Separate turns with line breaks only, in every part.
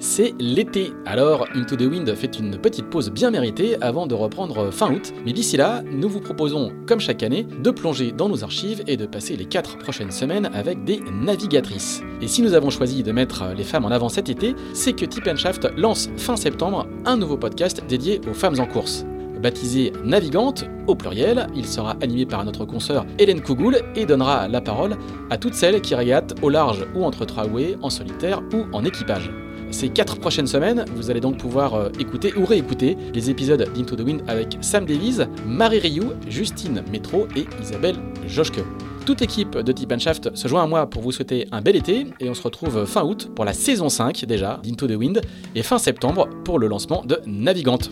C'est l'été, alors Into the Wind fait une petite pause bien méritée avant de reprendre fin août. Mais d'ici là, nous vous proposons, comme chaque année, de plonger dans nos archives et de passer les 4 prochaines semaines avec des navigatrices. Et si nous avons choisi de mettre les femmes en avant cet été, c'est que Tip Shaft lance fin septembre un nouveau podcast dédié aux femmes en course. Baptisé Navigante, au pluriel, il sera animé par notre consoeur Hélène Kougoul et donnera la parole à toutes celles qui régatent au large ou entre traway, en solitaire ou en équipage. Ces quatre prochaines semaines, vous allez donc pouvoir euh, écouter ou réécouter les épisodes d'Into the Wind avec Sam Davies, Marie Rioux, Justine Métro et Isabelle Joschke. Toute l'équipe de Tip Shaft se joint à moi pour vous souhaiter un bel été et on se retrouve fin août pour la saison 5 déjà d'Into the Wind et fin septembre pour le lancement de Navigante.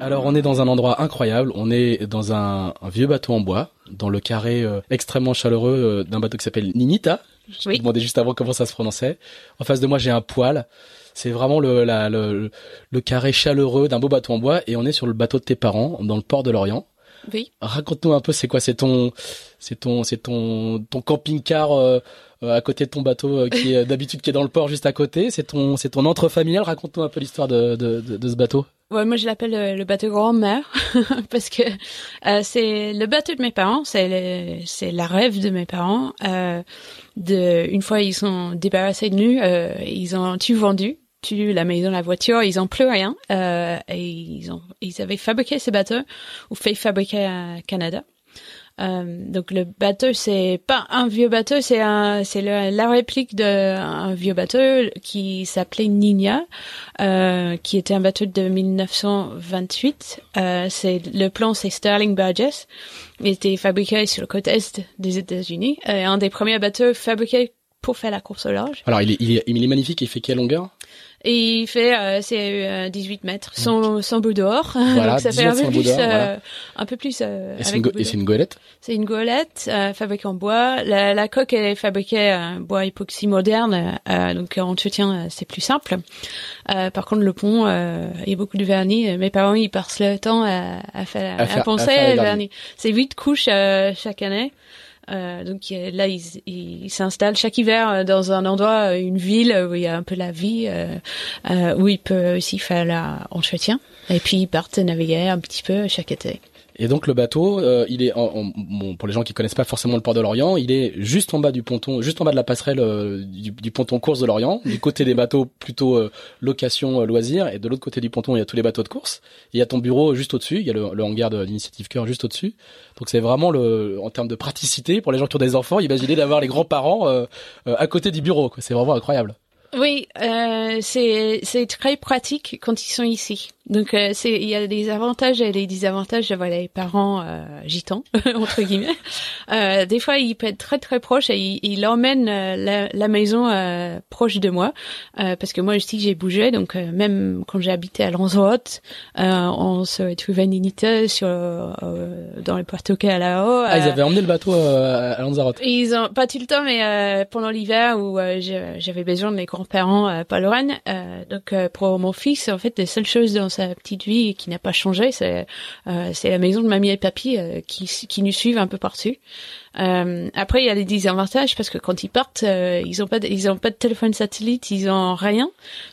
Alors on est dans un endroit incroyable, on est dans un, vieux bateau en bois, dans le carré euh, extrêmement chaleureux euh, d'un bateau qui s'appelle Ninita, je me demandais juste avant comment ça se prononçait. En face de moi, j'ai un poêle. C'est vraiment le, la, le, le carré chaleureux d'un beau bateau en bois et on est sur le bateau de tes parents dans le port de l'Orient.
Oui.
Raconte-nous un peu, c'est quoi? C'est ton, c'est ton, c'est ton, ton camping-car euh, euh, à côté de ton bateau euh, qui est d'habitude qui est dans le port juste à côté. C'est ton, c'est ton entre familial. Raconte-nous un peu l'histoire de, de, de, de, ce bateau.
Ouais, moi je l'appelle le, bateau grand-mère parce que c'est le bateau de mes parents. C'est c'est la rêve de mes parents. de une fois ils sont débarrassés de nous, ils ont tout vendu la maison, la voiture, ils ont plus rien. Euh, et ils ont, ils avaient fabriqué ces bateaux ou fait fabriquer à Canada. Euh, donc le bateau c'est pas un vieux bateau, c'est un c'est la réplique d'un vieux bateau qui s'appelait Nina, euh, qui était un bateau de 1928. Euh, c'est le plan c'est Sterling Burgess. Il était fabriqué sur le côte est des États-Unis. Un des premiers bateaux fabriqués pour faire la course au large.
Alors il est, il est, il est magnifique. Il fait quelle longueur?
Et il fait euh, c'est 18 euh, mètres sans sans bout. Voilà, Donc ça fait un peu, plus, euh, un peu plus.
et c'est une, goélette?
C'est une goélette fabriquée en bois. La, la coque est fabriquée en bois époxy moderne. donc en entretien c'est plus simple. par contre le pont il y a beaucoup de vernis. Mes parents ils passent le temps à, à faire à, poncer le vernis. C'est huit couches chaque année. Euh, donc là, il, il, s'installe chaque hiver euh, dans un endroit, euh, une ville où il y a un peu la vie, euh, où il peut aussi faire l'entretien. Et puis ils partent naviguer un petit peu chaque été.
Et donc le bateau, euh, il est en, bon, pour les gens qui connaissent pas forcément le port de l'Orient, il est juste en bas du ponton, juste en bas de la passerelle euh, du, du, ponton course de l'Orient. Du côté des bateaux plutôt euh, location loisir, et de l'autre côté du ponton il y a tous les bateaux de course. il y a ton bureau juste au-dessus, il y a le, le hangar de l'initiative cœur juste au-dessus. Donc c'est vraiment le, en termes de praticité pour les gens qui ont des enfants, imaginez d'avoir les grands-parents à côté du bureau. C'est vraiment incroyable.
Oui, euh, c'est c'est très pratique quand ils sont ici. Donc euh, c'est il y a des avantages et des désavantages d'avoir les parents euh, gitans entre guillemets. Euh, des fois ils peuvent être très très proches et ils, ils emmènent euh, la, la, maison euh, proche de moi parce que moi aussi j'ai bougé donc même quand j'ai habité à Lanzarote, on se trouvait une unité sur dans le Puerto Callao.
Ah ils avaient emmené le bateau à Lanzarote.
Ils ont pas tout le temps mais pendant l'hiver où j'avais besoin de mes grands-parents pas Lorraine donc pour mon fils en fait les seules choses dans sa petite vie qui n'a pas changé, c'est euh, la maison de mamie et papy euh, qui qui nous suivent un peu partout. Euh, après, il y a des désavantages parce que quand ils partent, euh, ils ont pas, de, ils ont pas de téléphone satellite, ils ont rien.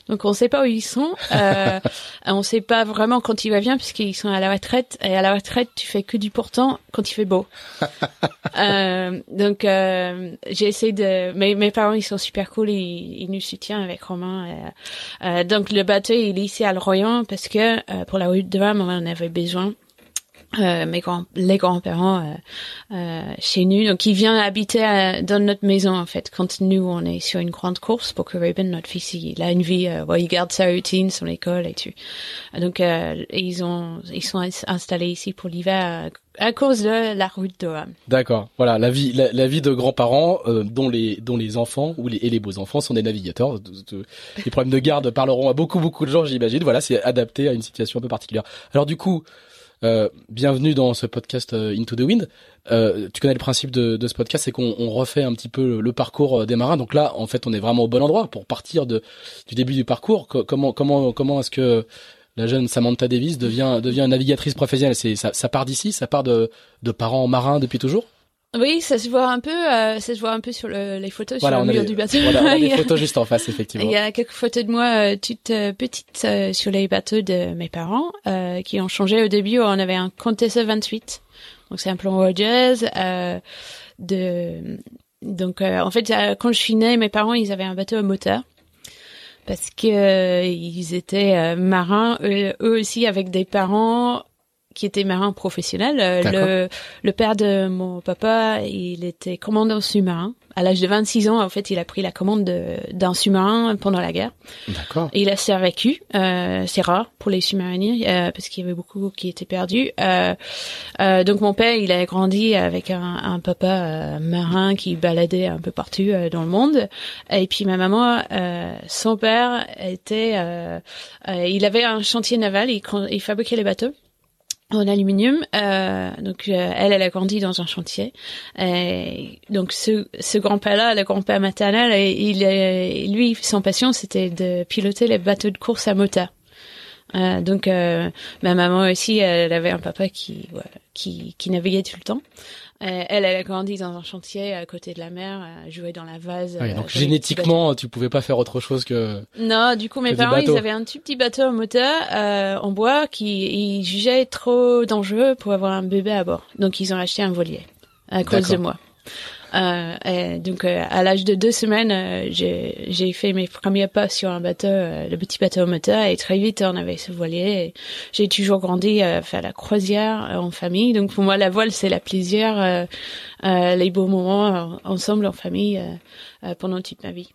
Donc on sait pas où ils sont. Euh, on sait pas vraiment quand il va bien puisqu'ils sont à la retraite. Et à la retraite, tu fais que du pourtant quand il fait beau. euh, donc euh, j'ai essayé de. Mes, mes parents, ils sont super cool. Ils, ils nous soutiennent avec Romain. donc le bateau, il est ici à Royan parce que pour la route de Rome, on en avait besoin. Euh, mes grands, les grands-parents euh, euh, chez nous. Donc, il vient habiter euh, dans notre maison en fait quand nous on est sur une grande course pour que Ruben, notre fils, il a une vie, euh, il garde sa routine, son école et tout. Donc, euh, ils ont, ils sont installés ici pour l'hiver à cause de la route de.
D'accord. Voilà, la vie, la, vie de grands-parents dont les dont les enfants ou les, et les beaux-enfants sont des navigateurs. Les problèmes de garde parleront à beaucoup beaucoup de gens, j'imagine. Voilà, c'est adapté à une situation un peu particulière. Alors du coup. Euh, bienvenue dans ce podcast euh, Into the Wind. Euh, tu connais le principe de, de ce podcast, c'est qu'on refait un petit peu le, parcours des marins. Donc là, en fait, on est vraiment au bon endroit pour partir de, du début du parcours. comment comment comment est-ce que la jeune Samantha Davis devient devient navigatrice professionnelle? C'est ça, ça part d'ici, ça part de, de parents marins depuis toujours?
Oui, ça se voit un peu, euh, ça se voit un peu sur le, les photos sur le mur du bateau.
Voilà, on a des photos juste en face, effectivement.
Il y a quelques photos de moi euh, toute euh, petite euh, sur les bateaux de mes parents euh, qui ont changé. Au début, on avait un Contessa 28, donc c'est un plan Rogers. de donc en fait, quand je suis née, mes parents ils avaient un bateau à moteur parce que ils étaient marins eux, eux aussi avec des parents qui était marin professionnel. Euh, le, le père de mon papa, il était commandant sous-marin. À l'âge de 26 ans, en fait, il a pris la commande d'un sous-marin pendant la guerre.
D'accord.
Il a survécu. Euh, c'est rare pour les sous-mariniers euh, parce qu'il y avait beaucoup qui étaient perdus. Euh, euh, donc mon père, il a grandi avec un, un papa euh, marin qui baladait un peu partout dans le monde. Et puis ma maman, son père était, il avait un chantier naval. Il, il fabriquait les bateaux en aluminium. Euh, donc euh, elle, elle a grandi dans un chantier. Et donc ce, ce grand-père-là, le grand-père maternel, il, est, lui, son passion, c'était de piloter les bateaux de course à moteur. Euh, donc ma maman aussi, elle avait un papa qui, qui, qui naviguait tout le temps. Euh, elle, elle a grandi dans un chantier à côté de la mer, à jouer dans la vase.
Ouais, donc génétiquement, tu pouvais pas faire autre chose que.
Non, du coup, mes parents, ils avaient un tout petit bateau moteur euh, en bois qui ils jugeaient trop dangereux pour avoir un bébé à bord. Donc, ils ont acheté un voilier à cause de moi. Euh, et donc euh, à l'âge de deux semaines, euh, j'ai fait mes premiers pas sur un bateau, euh, le petit bateau moteur, et très vite on avait ce voilier. J'ai toujours grandi à faire la croisière en famille, donc pour moi la voile c'est la plaisir, les beaux moments ensemble en famille pendant toute ma vie.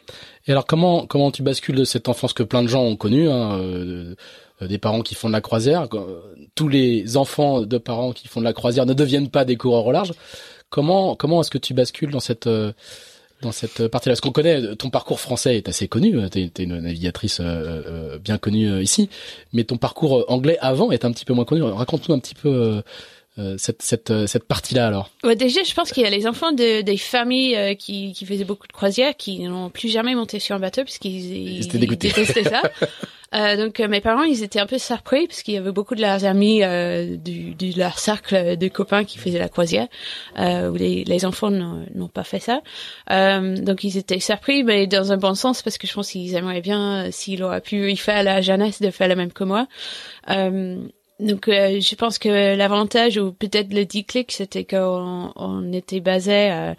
Et alors comment comment tu bascules de cette enfance que plein de gens ont connue hein, des parents qui font de la croisière. Tous les enfants de parents qui font de la croisière ne deviennent pas des coureurs au large. Comment comment est-ce que tu bascules dans cette euh, dans cette partie-là? Parce qu'on connaît ton parcours français est assez connu. T'es es une navigatrice euh, euh, bien connue ici, mais ton parcours anglais avant est un petit peu moins connu. Raconte-nous un petit peu. cette cette cette partie-là alors
ouais, Déjà, je pense qu'il y a les enfants de, des familles qui, qui faisaient beaucoup de croisières qui n'ont plus jamais monté sur un bateau parce qu'ils
ils, ils détestaient
ça. Euh, donc euh, mes parents, ils étaient un peu surpris parce qu'il y avait beaucoup de leurs amis euh, du, du leur cercle de copains qui faisaient la croisière, euh, où les, les enfants n'ont pas fait ça. Euh, donc ils étaient surpris, mais dans un bon sens parce que je pense qu'ils aimeraient bien, s'il aurait pu y faire la jeunesse, de faire la même que moi. donc je pense que l'avantage ou peut-être le déclic, c'était qu'on on était basé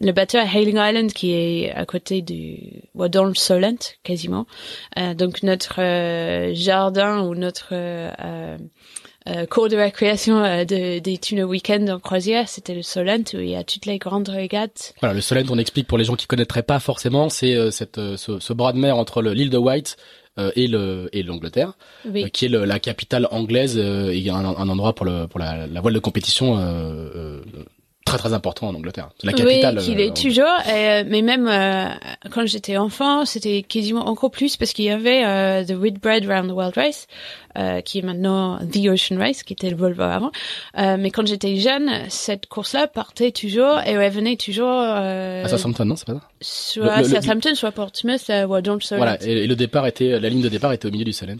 le bateau à Hailing Island qui est à côté du dans le Solent quasiment. Euh, donc notre euh, jardin ou notre euh, euh, cours de récréation de, des tuna week-end en croisière, c'était le Solent où il y a toutes les grandes régates.
Voilà, le Solent, on explique pour les gens qui connaîtraient pas forcément, c'est cette ce, ce, bras de mer entre l'île de White et le et l'Angleterre,
oui.
qui est le, la capitale anglaise et un, un endroit pour le pour la, la voile de compétition très très important en Angleterre. C'est la capitale.
Oui, qu'il est euh, toujours. Euh, mais même euh, quand j'étais enfant, c'était quasiment encore plus parce qu'il y avait The Whitbread Round the World Race, qui est maintenant The Ocean Race, qui était le Volvo avant. mais quand j'étais jeune, cette course-là partait toujours et revenait toujours. à
Southampton, non, c'est pas ça?
Soit à Southampton, soit Portsmouth, ou à.
Voilà, et, le départ était, la ligne de départ était au milieu du Solent.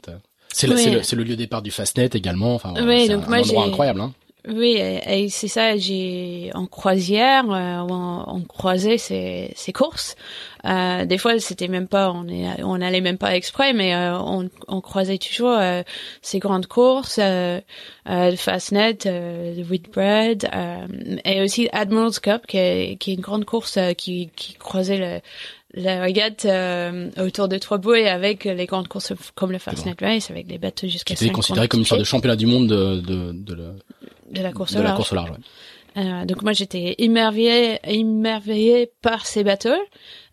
C'est le, lieu de départ du Fastnet également. Enfin,
oui,
c'est
donc
un,
moi,
endroit incroyable. Hein.
Oui, et, c'est ça. J'ai en croisière, euh, on, on, croisait ces, ces courses. Euh, des fois, c'était même pas, on est, on allait même pas exprès, mais euh, on, on, croisait toujours euh, ces grandes courses, euh, euh, Fastnet, euh, Whitbread, et aussi Admiral's Cup, qui est, qui est une grande course qui, qui croisait le, la régate euh, autour de trois bouées avec les grandes courses comme le Fastnet Race avec des bateaux jusqu'à
C'était considéré comme une sorte de championnat du monde de, de, de,
de la course
de
au
la
large.
course au large. ouais.
Euh, donc moi j'étais émerveillée, émerveillée par ces bateaux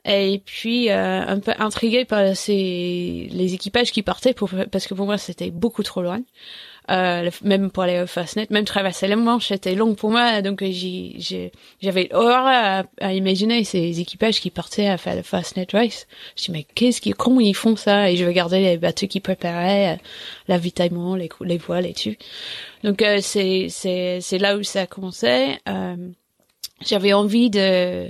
et puis euh, un peu intriguée par ces les équipages qui partaient pour parce que pour moi c'était beaucoup trop loin. Euh, même pour aller au Fastnet, même traverser la Manche, c'était long pour moi, donc euh, j'avais horreur à, à imaginer ces équipages qui partaient à faire le Fastnet Race. Je dis mais qu'est-ce qui, comment ils font ça? Et je regardais les bateaux qui préparaient euh, l'avitaillement, les, cou- les voiles et tout. Donc euh, c'est c'est c'est là où ça a commencé. Euh, j'avais envie de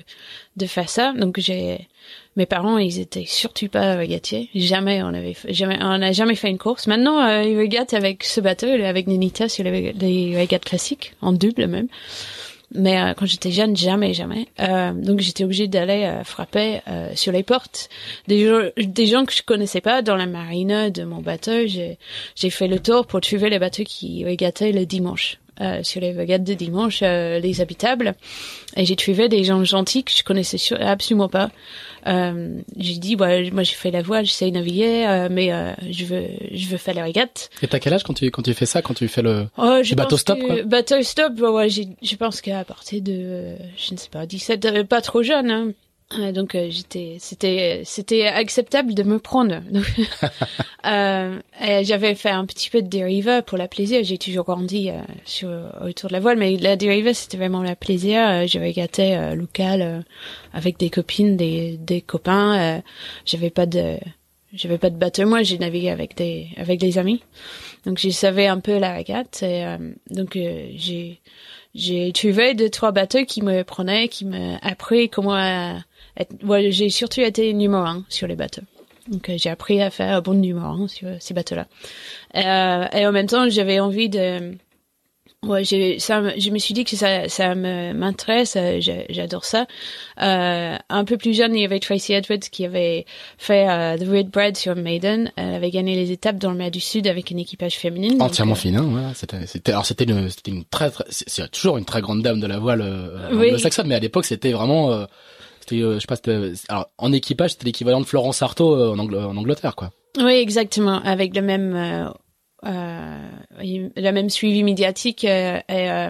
de faire ça, donc j'ai mes parents ils étaient surtout pas régatiers. Jamais on avait jamais on n'a jamais fait une course. Maintenant euh, ils regattent avec ce bateau avec Nenita sur les, les classiques en double même. Mais euh, quand j'étais jeune, jamais, jamais. Euh, donc j'étais obligée d'aller euh, frapper euh, sur les portes des gens, des gens que je connaissais pas dans la marine de mon bateau. J'ai fait le tour pour trouver les bateaux qui régataient le dimanche. Euh, sur les régates de dimanche, euh, les habitables. Et j'ai trouvé des gens gentils que je connaissais absolument pas. Euh, j'ai dit, ouais, moi j'ai fait la voile, j'essaie de naviguer, euh, mais euh, je veux, je veux faire les régates.
Et t'as quel âge quand tu quand tu fais ça, quand tu fais le
Oh, je
Du bateau stop,
que-
quoi?
Bateau stop, ouais, ouais, je pense qu'à partir de, je ne sais pas, 17, euh, pas trop jeune, hein. Donc euh, j'étais, c'était, c'était acceptable de me prendre. Euh, j'avais fait un petit peu de dériva pour la plaisir. J'ai toujours grandi euh, sur autour de la voile, mais la dériva c'était vraiment la plaisir. Euh, j'avais gâté euh, local euh, avec des copines, des, des copains. Euh, j'avais pas de, j'avais pas de bateau. Moi, j'ai navigué avec des, avec des amis. Donc je savais un peu la régate et euh, donc euh, j'ai j'ai trouvé deux trois bateaux qui me prenaient, qui me appris comment euh. Ouais, j'ai surtout été numéro un sur les bateaux. Donc euh, j'ai appris à faire un bon numéro un sur ces bateaux-là. Euh, et en même temps, j'avais envie de Ouais, j'ai, ça, je me suis dit que ça, ça me, m'intéresse, euh, j'adore ça. Euh, un peu plus jeune, il y avait Tracy Edwards qui avait fait euh, The Red Bread sur Maiden. Elle avait gagné les étapes dans le mer du Sud avec un équipage féminin. Donc,
entièrement
euh,
féminin voilà, c'était c'était alors c'était une c'était une très, très c'est toujours une très grande dame de la voile euh,
Oui.
anglo-saxonne mais à l'époque c'était vraiment euh, euh, alors en équipage c'était l'équivalent de Florence Artaud euh, en, Angl- en Angleterre quoi.
Oui, exactement, avec le même euh, euh, même suivi médiatique. euh, euh,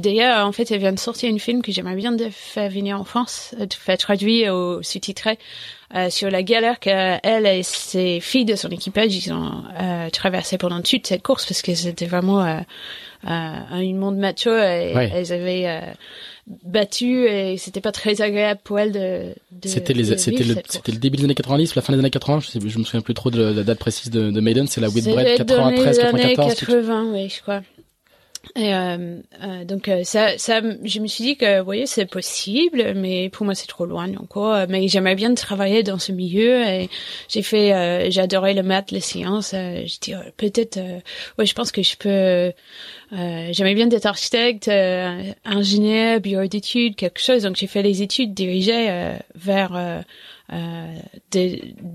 d'ailleurs, en fait, elle vient de sortir une film que j'aimerais bien de faire venir en France, de faire traduire au sous-titré euh, sur la galère qu'elle et ses filles de son équipage ils ont euh, traversé pendant toute cette course parce que c'était vraiment euh, euh, un monde macho et
Ouais.
elles avaient euh, battu et c'était pas très agréable pour elles de, de
C'était les c'était le c'était le début des années 90 la fin des années 80 je sais je me souviens plus trop de la date précise de, de Maiden c'est la Whitbread
devait être dans
93
les années
94 quelque chose.
80, oui, je crois. Et euh, euh, donc euh, ça, ça, je me suis dit que, vous voyez, c'est possible, mais pour moi c'est trop loin encore. Mais j'aimerais bien travailler dans ce milieu. Et j'ai fait, euh, adoré le maths, les sciences. Euh, je dis euh, peut-être, euh, ouais, je pense que je peux. Euh, j'aimerais bien être architecte, euh, ingénieur, bureau d'études, quelque chose. Donc j'ai fait les études dirigées euh, vers euh, euh,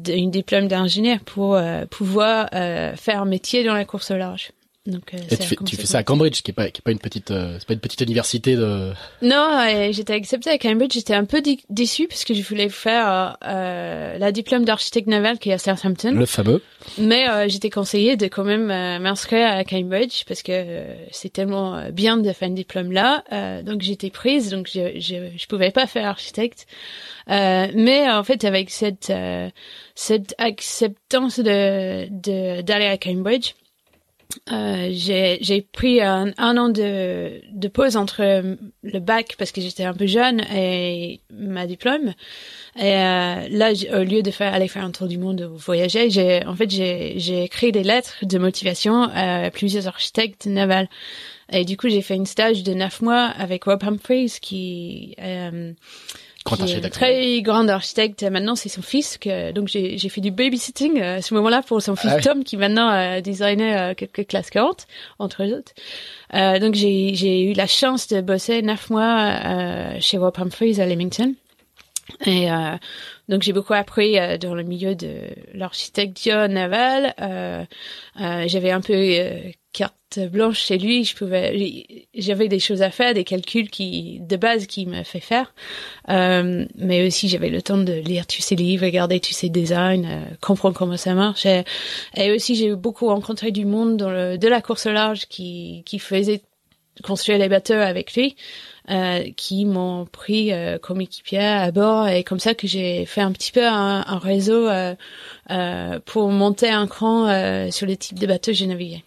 une diplôme d'ingénieur pour euh, pouvoir euh, faire un métier dans la course au large. Donc, euh,
Et tu fais,
comme
tu fais
ça
à Cambridge, qui est pas, qui est pas une petite, euh, c'est pas une petite université de.
Non, j'étais acceptée à Cambridge. J'étais un peu dé- déçue parce que je voulais faire euh, la diplôme d'architecte naval qui est à Southampton.
Le fameux.
Mais j'étais conseillée de quand même m'inscrire à Cambridge parce que c'est tellement bien de faire un diplôme là. Donc j'étais prise, donc je, je je pouvais pas faire architecte. Mais en fait avec cette cette acceptance de de d'aller à Cambridge, euh, j'ai pris un, un an de de pause entre le bac parce que j'étais un peu jeune et ma diplôme. Et euh, là, au lieu de faire aller faire un tour du monde ou voyager, j'ai en fait j'ai écrit des lettres de motivation à plusieurs architectes navals. Et du coup, j'ai fait une stage de neuf mois avec Rob Humphreys, qui, euh,
Grand
qui est un
architecte.
très grand architecte. Maintenant, c'est son fils. Que, donc, j'ai fait du babysitting euh, à ce moment-là pour son fils
Ah oui.
Tom, qui maintenant a designé euh, quelques classes 40, entre autres. Euh, donc, j'ai eu la chance de bosser neuf mois euh, chez Rob Humphreys à Leamington. Et euh, donc j'ai beaucoup appris euh, dans le milieu de l'architecture navale. Euh, euh, j'avais un peu euh, carte blanche chez lui. Je pouvais, j'avais des choses à faire, des calculs qui de base qui me fait faire. Euh, mais aussi j'avais le temps de lire tous ces livres, regarder tous ces designs, euh, comprendre comment ça marche. Et, et aussi j'ai beaucoup rencontré du monde dans le, de la course au large qui qui faisait construire les bateaux avec lui, euh, qui m'ont pris euh, comme équipier à bord et comme ça que j'ai fait un petit peu un, un réseau euh, euh, pour monter un cran euh, sur les types de bateaux que j'ai navigué.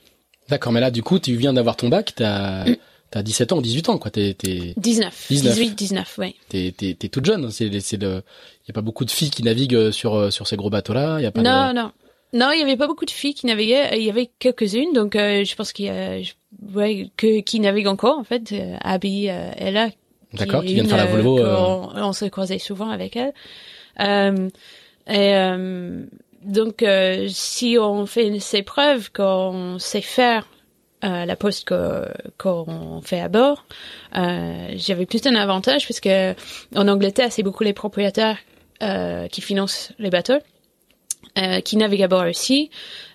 D'accord, mais là, du coup, tu viens d'avoir ton bac, t'as
Mm.
as 17 ans ou 18 ans, quoi. T'es t'es
19,
19.
18, 19, oui.
t'es t'es t'es toute jeune. C'est c'est le, y a pas beaucoup de filles qui naviguent sur euh, sur ces gros bateaux-là. Y a pas
Non,
de...
non. Non, il y avait pas beaucoup de filles qui naviguaient. Il y avait quelques-unes, donc euh, je pense qu'il y a, ouais, que qui naviguent encore en fait. Euh, Abby euh, là.
D'accord,
est
qui vient de faire la
euh,
Volvo. euh,
qu'on- On, se croisait souvent avec elle. Euh, et euh, donc, euh, si on fait ces preuves qu'on sait faire euh, la poste qu'on fait à bord, euh, j'avais plus un avantage parce que en Angleterre, c'est beaucoup les propriétaires euh, qui financent les bateaux, euh, qui naviguent à bord aussi.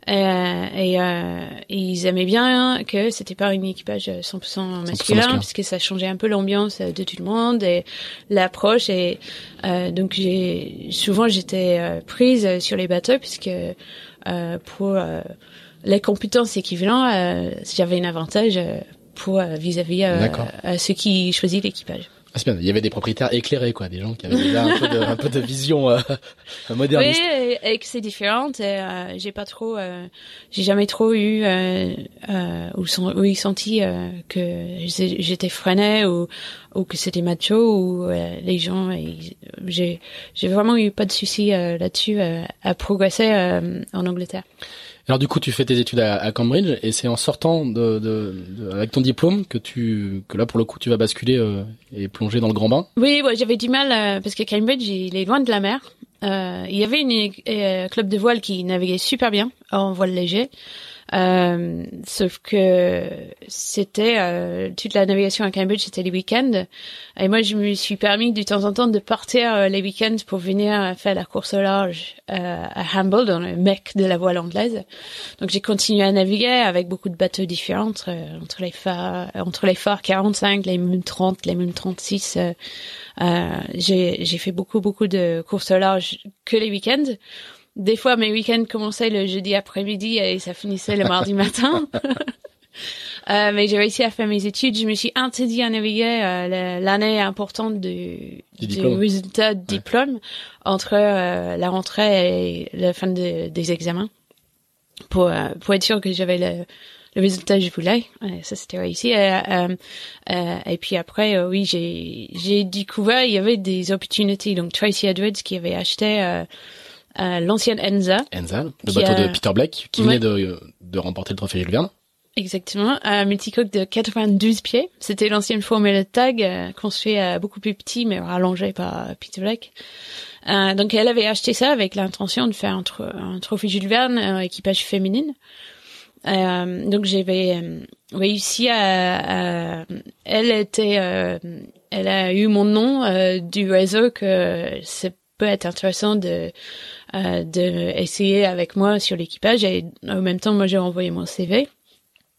Euh, et euh, ils aimaient bien que c'était pas un équipage 100% masculin,
masculin.
parce que ça changeait un peu l'ambiance de tout le monde et l'approche. Et euh, donc j'ai souvent j'étais euh, prise sur les bateaux puisque euh, pour euh, les compétences équivalentes, euh, j'avais un avantage euh, pour euh, vis-à-vis euh, à ceux qui choisissent l'équipage.
Ah. Il y avait des propriétaires éclairés, quoi, des gens qui avaient déjà un peu de, un peu de vision euh, moderniste.
Oui, et, que c'est différent. Euh, j'ai pas trop, euh, j'ai jamais trop eu euh, euh, ou, ou senti euh, que j'étais freinée ou ou que c'était macho ou les gens. J'ai vraiment eu pas de soucis euh, là-dessus à progresser en Angleterre.
Alors du coup, tu fais tes études à, Cambridge et c'est en sortant de, avec ton diplôme que tu que là pour le coup tu vas basculer euh, et plonger dans le grand bain.
Oui, j'avais du mal euh, parce que Cambridge, il est loin de la mer. Euh, il y avait une club de voile qui naviguait super bien en voile léger. Euh, sauf que c'était euh, toute la navigation à Cambridge, c'était les week-ends. Et moi, je me suis permis de temps en temps de partir euh, les week-ends pour venir faire la course au large euh, à Humble, dans le mec de la voile anglaise. Donc, j'ai continué à naviguer avec beaucoup de bateaux différents entre, les phares, entre les phares 45, les MUM 30, les MUM 36. Euh, euh, j'ai j'ai fait beaucoup beaucoup de courses au large que les week-ends. Des fois, mes week-ends commençaient le jeudi après-midi et ça finissait le mardi matin. Euh, mais j'ai réussi à faire mes études. Je me suis interdit à naviguer euh, l'année importante du,
Du
du,
diplôme.
résultat de diplôme entre euh, la rentrée et la fin de- des examens pour, pour être sûr que j'avais le, le résultat que je voulais. Et ça, c'était réussi. Et, et puis après, oui, j'ai j'ai découvert, il y avait des opportunités. Donc, Tracy Edwards qui avait acheté euh, euh, l'ancienne Enza.
Enzal, le bateau
a-
de Peter Blake qui
Ouais.
venait de, de remporter le trophée Jules Verne.
Exactement, un multicoque de 92 pieds. C'était l'ancienne formule tag, euh, construit euh, beaucoup plus petit, mais rallongé par Peter Blake. Euh, donc elle avait acheté ça avec l'intention de faire un, tro- un trophée Jules Verne, un équipage féminine. Euh, donc j'avais euh, réussi à, à- elle était, euh, elle a eu mon nom euh, du réseau que c'est peut être intéressant de euh, de essayer avec moi sur l'équipage et en même temps moi j'ai envoyé mon CV.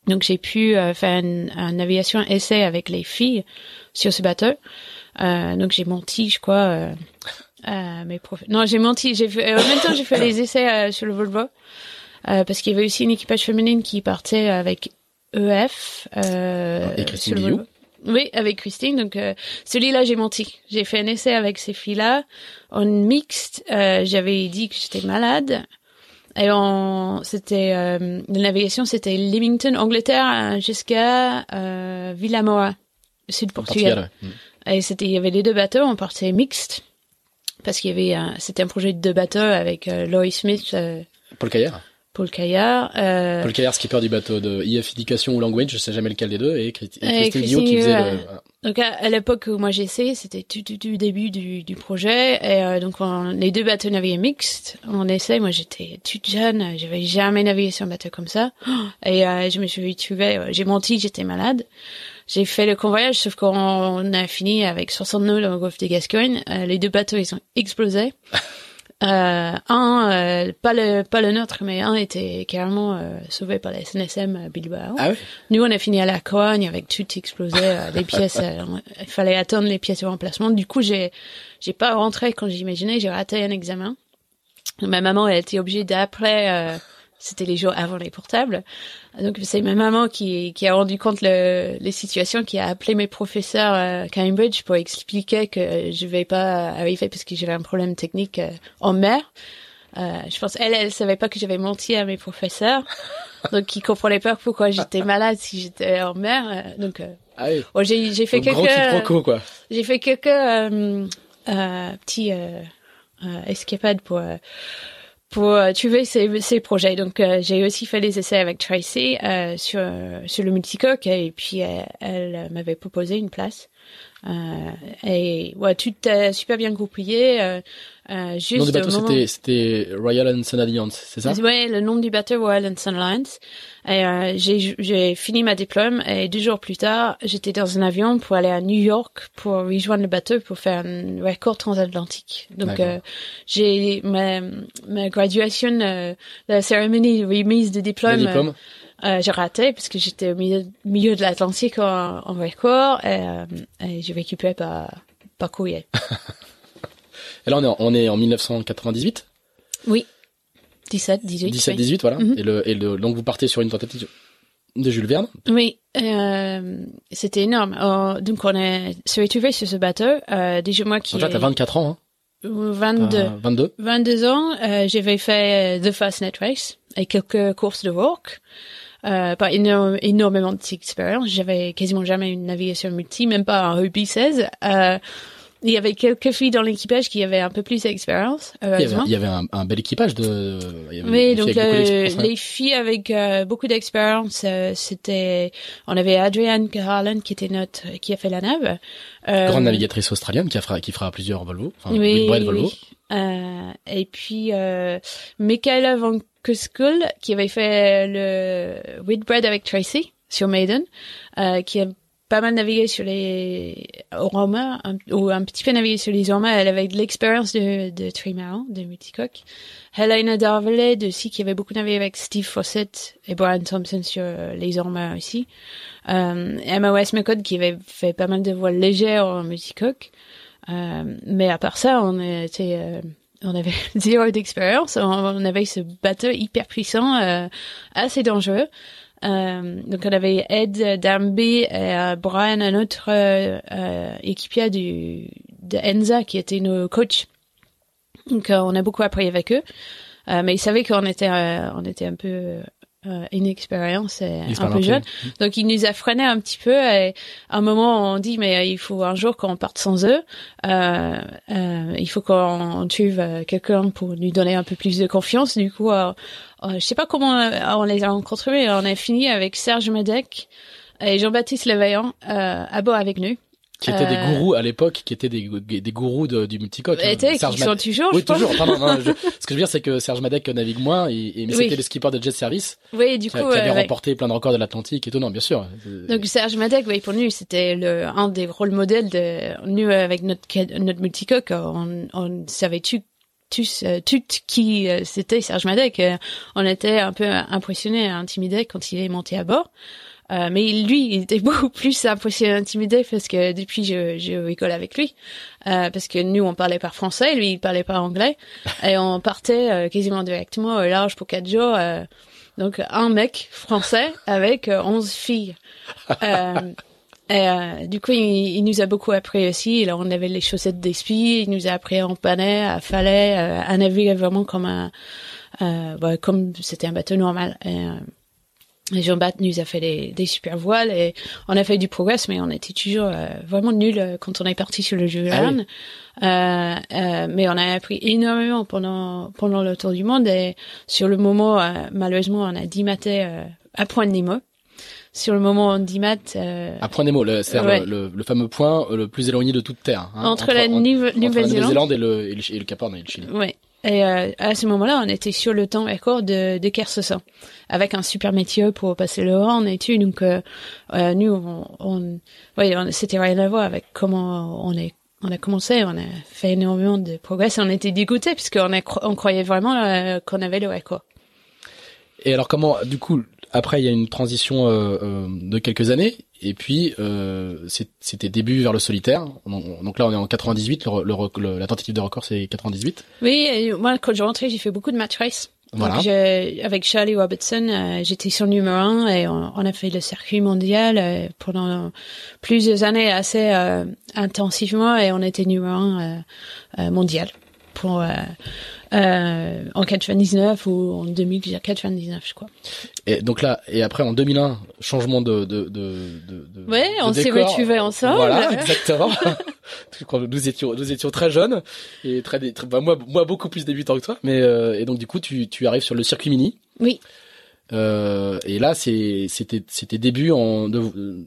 Donc j'ai pu euh, faire une, une navigation essai avec les filles sur ce bateau. Euh, donc j'ai menti, je crois. Euh, à mes profs. Non, j'ai menti. J'ai fait, euh, en même temps j'ai fait les essais euh, sur le Volvo euh, parce qu'il y avait aussi une équipage féminine qui partait avec EF. Euh,
Et Christine
le
Guillou.
Oui, avec Christine. Donc euh, celui-là j'ai menti. J'ai fait un essai avec ces filles-là en mixte. Euh, J'avais dit que j'étais malade. Et on, c'était euh, la navigation, c'était Leamington, Angleterre, euh, jusqu'à euh, Villamoa, sud Portugal.
Portugal. ouais. Mm.
Et c'était, il y avait les deux bateaux, on partait mixte parce qu'il y avait, un- c'était un projet de deux bateaux avec euh, Lois Smith, euh,
Paul Caillard.
Paul Caillard. Euh,
Paul Caillard, skipper du bateau de IF Education ou Language, je sais jamais lequel des deux, et, Christi- et Christine Guillot qui faisait le... voilà.
Donc à, à l'époque où moi j'ai essayé, c'était tout, tout, tout début du, du projet. Et euh, donc on- les deux bateaux naviguaient mixtes. On essaie. Moi j'étais toute jeune, j'avais jamais navigué sur un bateau comme ça. Et euh, je me suis retrouvée, j'ai menti, j'étais malade. J'ai fait le convoyage, sauf qu'on a fini avec 60 nœuds dans le golfe de Gascogne. Euh, les deux bateaux ils ont explosé. Euh, un, euh, pas le pas le nôtre, mais un était carrément euh, sauvé par la SNSM à Bilbao.
Ah ouais
Nous, on a fini à la cogne avec tout explosé, les pièces. il fallait attendre les pièces de remplacement. Du coup, j'ai j'ai pas rentré quand j'imaginais. J'ai raté un examen. Ma maman, elle était obligée euh, c'était les jours avant les portables. Donc c'est ma maman qui, qui a rendu compte le, les situations, qui a appelé mes professeurs à Cambridge pour expliquer que je vais pas arriver parce que j'avais un problème technique euh, en mer. Euh, je pense elle, elle savait pas que j'avais menti à mes professeurs, donc ils comprenaient pas pourquoi j'étais malade si j'étais en mer. Euh, donc
Ah oui.
oh, j'ai j'ai fait
Donc,
quelques
quoi.
j'ai fait quelques euh, euh, petits euh, euh, escapades pour euh, pour euh, trouver ces, projets. Donc euh, j'ai aussi fait des essais avec Tracy euh, sur sur le multicoque et puis euh, elle m'avait proposé une place. Euh, et ouais, tout a super bien goupillé. Euh, euh, juste
Le nom du bateau,
moment-
c'était, c'était Royal Anson Alliance, c'est ça?
Ouais, le nom du bateau Royal and Sun Alliance. Et euh, j'ai j'ai fini ma diplôme et deux jours plus tard, j'étais dans un avion pour aller à New York pour rejoindre le bateau pour faire un record transatlantique. Donc euh, j'ai ma ma graduation, euh, la cérémonie de remise de
Le
diplôme,
diplôme?
Euh, j'ai raté parce que j'étais au milieu, milieu de l'Atlantique en, en record et, euh, et j'ai récupéré par par courrier.
Et là, on est en, on est en 1998,
Oui. 17, 18.
17,
oui.
18, voilà.
Mhm.
Et le, et le, donc vous partez sur une tentative de Jules Verne?
Oui, euh, c'était énorme. Euh, donc on est se retrouvé sur ce bateau. Euh, déjà moi qui
Donc là, t'as
ai
24 ans, hein.
22,
T'as 22.
22 ans, euh, j'avais fait The First Net Race et quelques courses de walk. Euh, pas éno- énormément d'expérience. J'avais quasiment jamais une navigation multi, même pas un rugby 16. Euh, il y avait quelques filles dans l'équipage qui avaient un peu plus d'expérience,
Il y avait,
heureusement.
il y avait un, un bel équipage de. il y avait
Oui, donc euh, les filles avec euh, beaucoup d'expérience, euh, c'était, on avait Adrienne Garland qui était notre, qui a fait la nave. Euh,
grande navigatrice australienne qui, a fera, qui fera plusieurs Volvo. Enfin,
oui,
Volvo.
oui. Euh, et puis euh, Michaela Van Kuskul qui avait fait le Whitbread avec Tracy sur Maiden, euh, qui a pas mal navigué sur les Oroma, un, ou un petit peu navigué sur les Orma. Elle avait de l'expérience de, de trimaran, de multicoque. Helena Darvelet aussi, qui avait beaucoup navigué avec Steve Fawcett et Brian Thompson sur euh, les Orma aussi. Euh, Emma Westmacott qui avait fait pas mal de voiles légères en multicoque. Euh, mais à part ça, on était, euh, on avait zéro d'expérience. On, avait ce bateau hyper puissant, euh, assez dangereux. Euh, donc on avait Ed Darby et euh, Brian, un autre euh, équipier du de Enza qui était nos coachs. Donc on a beaucoup appris avec eux, mais ils savaient qu'on était, on était un peu euh, inexpérience et un peu jeune. Donc il nous a freiné un petit peu et à un moment on dit mais euh, il faut un jour qu'on parte sans eux, euh, euh, il faut qu'on tuve euh, quelqu'un pour nous donner un peu plus de confiance. Du coup, euh, euh, je sais pas comment euh, on les a rencontrés, mais on a fini avec Serge Medec et Jean-Baptiste Levaillant euh, à bord avec nous.
Qui étaient des
Euh,
gourous à l'époque, qui étaient des, des gourous de- du multicoque. hein.
Étaient,
Serge
qui sont toujours,
Oui,
je
toujours. Pardon, non, je- ce que je veux dire, c'est que Serge Madec navigue moins, et, et- mais
Oui.
c'était le skipper de Jet Service
Oui, du
qui,
coup,
a- qui avait
euh, ouais.
remporté plein de records de l'Atlantique et tout. Non, bien sûr.
Donc Serge Madec, oui, pour nous, c'était le un des rôles modèles de nous euh, avec notre notre multicoque, on, on savait tu tous toutes qui c'était Serge Madec. On était un peu impressionnés, intimidés quand il est monté à bord. Euh, mais lui, il était beaucoup plus impressionné, intimidé parce que depuis, je, je rigole avec lui. Euh, parce que nous, on parlait pas français, lui, il parlait pas anglais. et on partait euh, quasiment directement au large pour quatre jours. euh, donc, un mec français avec euh, 11 filles. Euh, et euh, du coup, il, il nous a beaucoup appris aussi. Là, on avait les chaussettes d'esprit. Il nous a appris à empanner, à euh, à naviguer vraiment comme un, euh, bah, comme c'était un bateau normal. Et, euh, et Jean-Baptiste nous a fait des, des super voiles et on a fait du progrès, mais on était toujours euh, vraiment nuls euh, quand on est parti sur le jeu
Ah oui.
Euh, euh, mais on a appris énormément pendant pendant le tour du monde et sur le moment, euh, malheureusement, on a dimaté euh, à Point de Nemo. Sur le moment, on dimat euh,
À Point Nemo, le, c'est-à-dire
Ouais.
le, le, le fameux point euh, le plus éloigné de toute Terre. hein,
entre, Nouve-
entre la
Nouvelle-Zélande
Nouvelle-Zélande et le, et le, et le Cap Horn et le Chili.
Ouais. Et euh, à ce moment-là, on était sur le temps record de, de Kersauson, avec un super métier pour passer le Horn et tout. Donc, euh, euh, nous, on, on, ouais, on- c'était rien à voir avec comment on est. On a commencé, on a fait énormément de progrès. et On était dégoûtés a cro- on croyait vraiment euh, qu'on avait le record.
Et alors comment, du coup, après il y a une transition euh, euh, de quelques années, et puis euh, c'était début vers le solitaire. On- Donc là on est en 98, le, le, le- la tentative de record c'est 98.
Oui, et moi, quand je rentrais, j'ai fait beaucoup de match race.
Voilà.
Je- avec Charlie Robertson, euh, j'étais son numéro un et on, on a fait le circuit mondial euh, pendant plusieurs années assez euh, intensivement et on était numéro un mondial pour euh, euh, en 99 ou en 2099, je crois.
Et donc là, et après en 2001, changement de de de de.
Ouais,
de
on s'est retrouvés ensemble.
Voilà, exactement. Nous étions nous étions très jeunes et très, très bah, moi moi beaucoup plus débutant que toi, mais euh, et donc du coup tu tu arrives sur le circuit mini.
Oui.
Euh, et là, c'est, c'était, c'était début en de,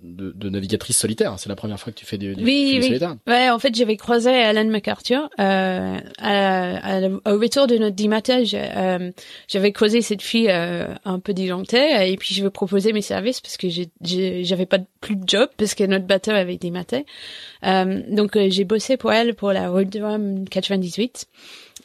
de, de navigatrice solitaire. C'est la première fois que tu fais du, du
Oui,
du
oui.
solitaire.
Ouais, en fait, j'avais croisé Alan MacArthur euh, à, à- au retour de notre dimatage. Euh, j'avais croisé cette fille euh, un peu disjonctée et puis je lui ai proposé mes services parce que j'avais pas plus de job parce que notre bateau avait dématé. Euh, donc euh, j'ai bossé pour elle pour la Rome 98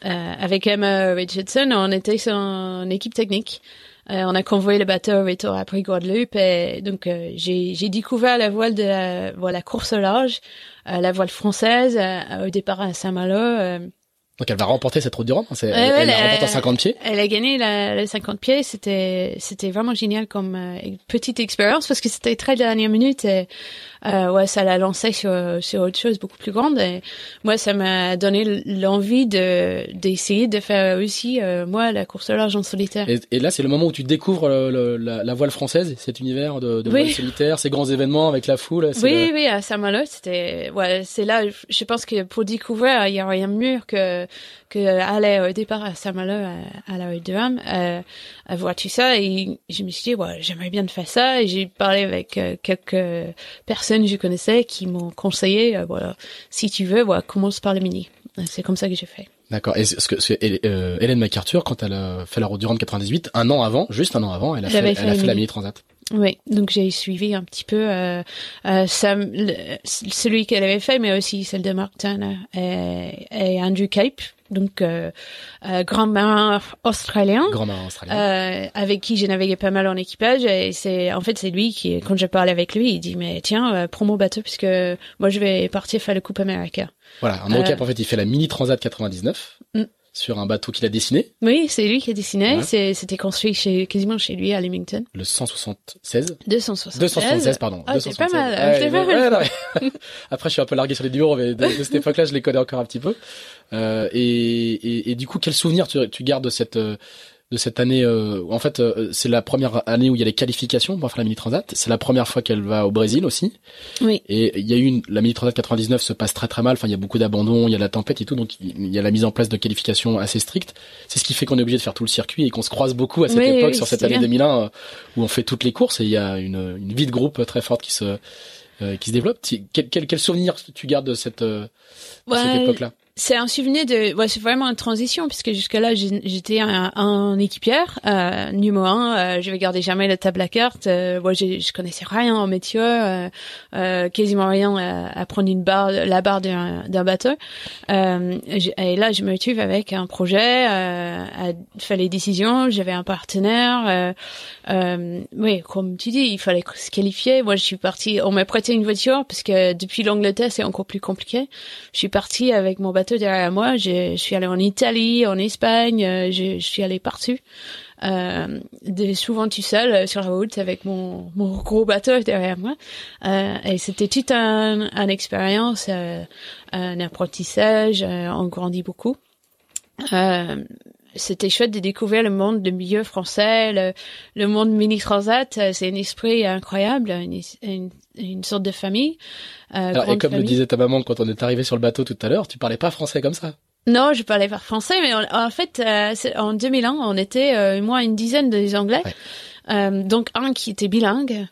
euh, avec Emma Richardson. On était son équipe technique. Euh, on a convoyé le bateau au retour après Guadeloupe et donc euh, j'ai j'ai découvert la voile de la, voile à course large, euh, la voile française euh, au départ à Saint-Malo. euh,
Donc elle va remporter cette route du Rhum. hein. C'est,
Ouais,
elle,
ouais,
elle remporte en 50 pieds.
elle a gagné la, la 50 pieds. C'était c'était vraiment génial comme euh, petite expérience parce que c'était très dernière minute et euh, ouais ça l'a lancé sur sur autre chose beaucoup plus grande et moi ça m'a donné l'envie de d'essayer de faire aussi euh, moi la course au large en solitaire.
Et, et là, c'est le moment où tu découvres le- le- la, la voile française, cet univers de, de
Oui.
voile solitaire, ces grands événements avec la foule.
Oui,
le-
oui, à Saint-Malo, c'était, ouais, c'est là, je pense que pour découvrir, il y a rien de mieux que, que aller au départ à Saint-Malo, à, à la rue de Rome, euh, à voir tout ça, et je me suis dit, ouais, j'aimerais bien faire ça, et j'ai parlé avec euh, quelques personnes que je connaissais qui m'ont conseillé, euh, voilà, si tu veux, voilà, commence par le mini. C'est comme ça que j'ai fait.
D'accord. Et ce que c'est euh, Hélène MacArthur, quand elle a fait la route du Rhum 98, un an avant, juste un an avant, elle a fait, elle a fait la
mini
transat.
Oui, donc j'ai suivi un petit peu euh, euh, Sam, le- celui qu'elle avait fait, mais aussi celle de Mark Turner et, et Andrew Cape, donc euh, euh, grand marin australien.
Grand marin australien.
Euh, avec qui j'ai navigué pas mal en équipage et c'est en fait c'est lui qui quand je parlais avec lui il dit mais tiens prends mon bateau puisque moi je vais partir faire le Coupe America
Voilà. En Cap,
euh,
en fait, il fait la mini transat 99
Mm.
Sur un bateau qu'il a dessiné,
oui c'est lui qui a dessiné
Ouais.
c'était construit chez quasiment chez lui à Leamington
le 176.
276
276, pardon.
Ah, c'est pas
276.
mal,
Ouais,
pas mal.
ouais, non, mais- Après, je suis un peu largué sur les duos, mais de, de cette époque-là, je les connais encore un petit peu. Euh, et, et, et du coup, quel souvenir tu, tu gardes de cette euh, de cette année euh, En fait, euh, c'est la première année où il y a les qualifications pour faire la mini transat. C'est la première fois qu'elle va au Brésil aussi.
oui
Et il y a eu une, la mini transat 99 se passe très très mal. Enfin, il y a beaucoup d'abandons, il y a la tempête et tout, donc il y a la mise en place de qualifications assez strictes. C'est ce qui fait qu'on est obligé de faire tout le circuit et qu'on se croise beaucoup à cette
Oui,
époque
oui,
sur cette année
bien.
2001 euh, où on fait toutes les courses et il y a une, une vie de groupe très forte qui se euh, qui se développe. Quel, quel, quel souvenir tu gardes de cette, euh, cette époque-là?
C'est un souvenir de, ouais, c'est vraiment une transition puisque jusque-là j'ai- j'étais un, équipière euh, numéro un. Euh, je vais garder jamais la table à cartes. Euh, j'ai- je connaissais rien en métier, euh, euh, quasiment rien à, prendre une barre, la barre d'un bateau. Euh, et là, je me retrouve avec un projet, euh, à faire les décisions. J'avais un partenaire. Oui, comme tu dis, il fallait se qualifier. Moi, je suis partie. On m'a prêté une voiture parce que depuis l'Angleterre, c'est encore plus compliqué. Je suis partie avec mon bateau derrière moi. Je, je suis allée en Italie, en Espagne. euh, Je, je suis allée partout. Euh, souvent tout seul euh, sur la route avec mon, mon gros bateau derrière moi. Euh, et c'était toute un, une expérience, euh, un apprentissage. euh, on grandit beaucoup. Euh, c'était chouette de découvrir le monde de milieu français, le, le monde mini transat. C'est un esprit incroyable, une, une, une sorte de famille. euh,
Alors, Et comme le disait ta maman quand on est arrivé sur le bateau tout à l'heure, tu parlais pas français comme ça.
Non, je parlais pas français, mais on- en fait, euh, en 2001, on était euh, moi une dizaine de Anglais.
Ouais.
Euh, donc un qui était bilingue,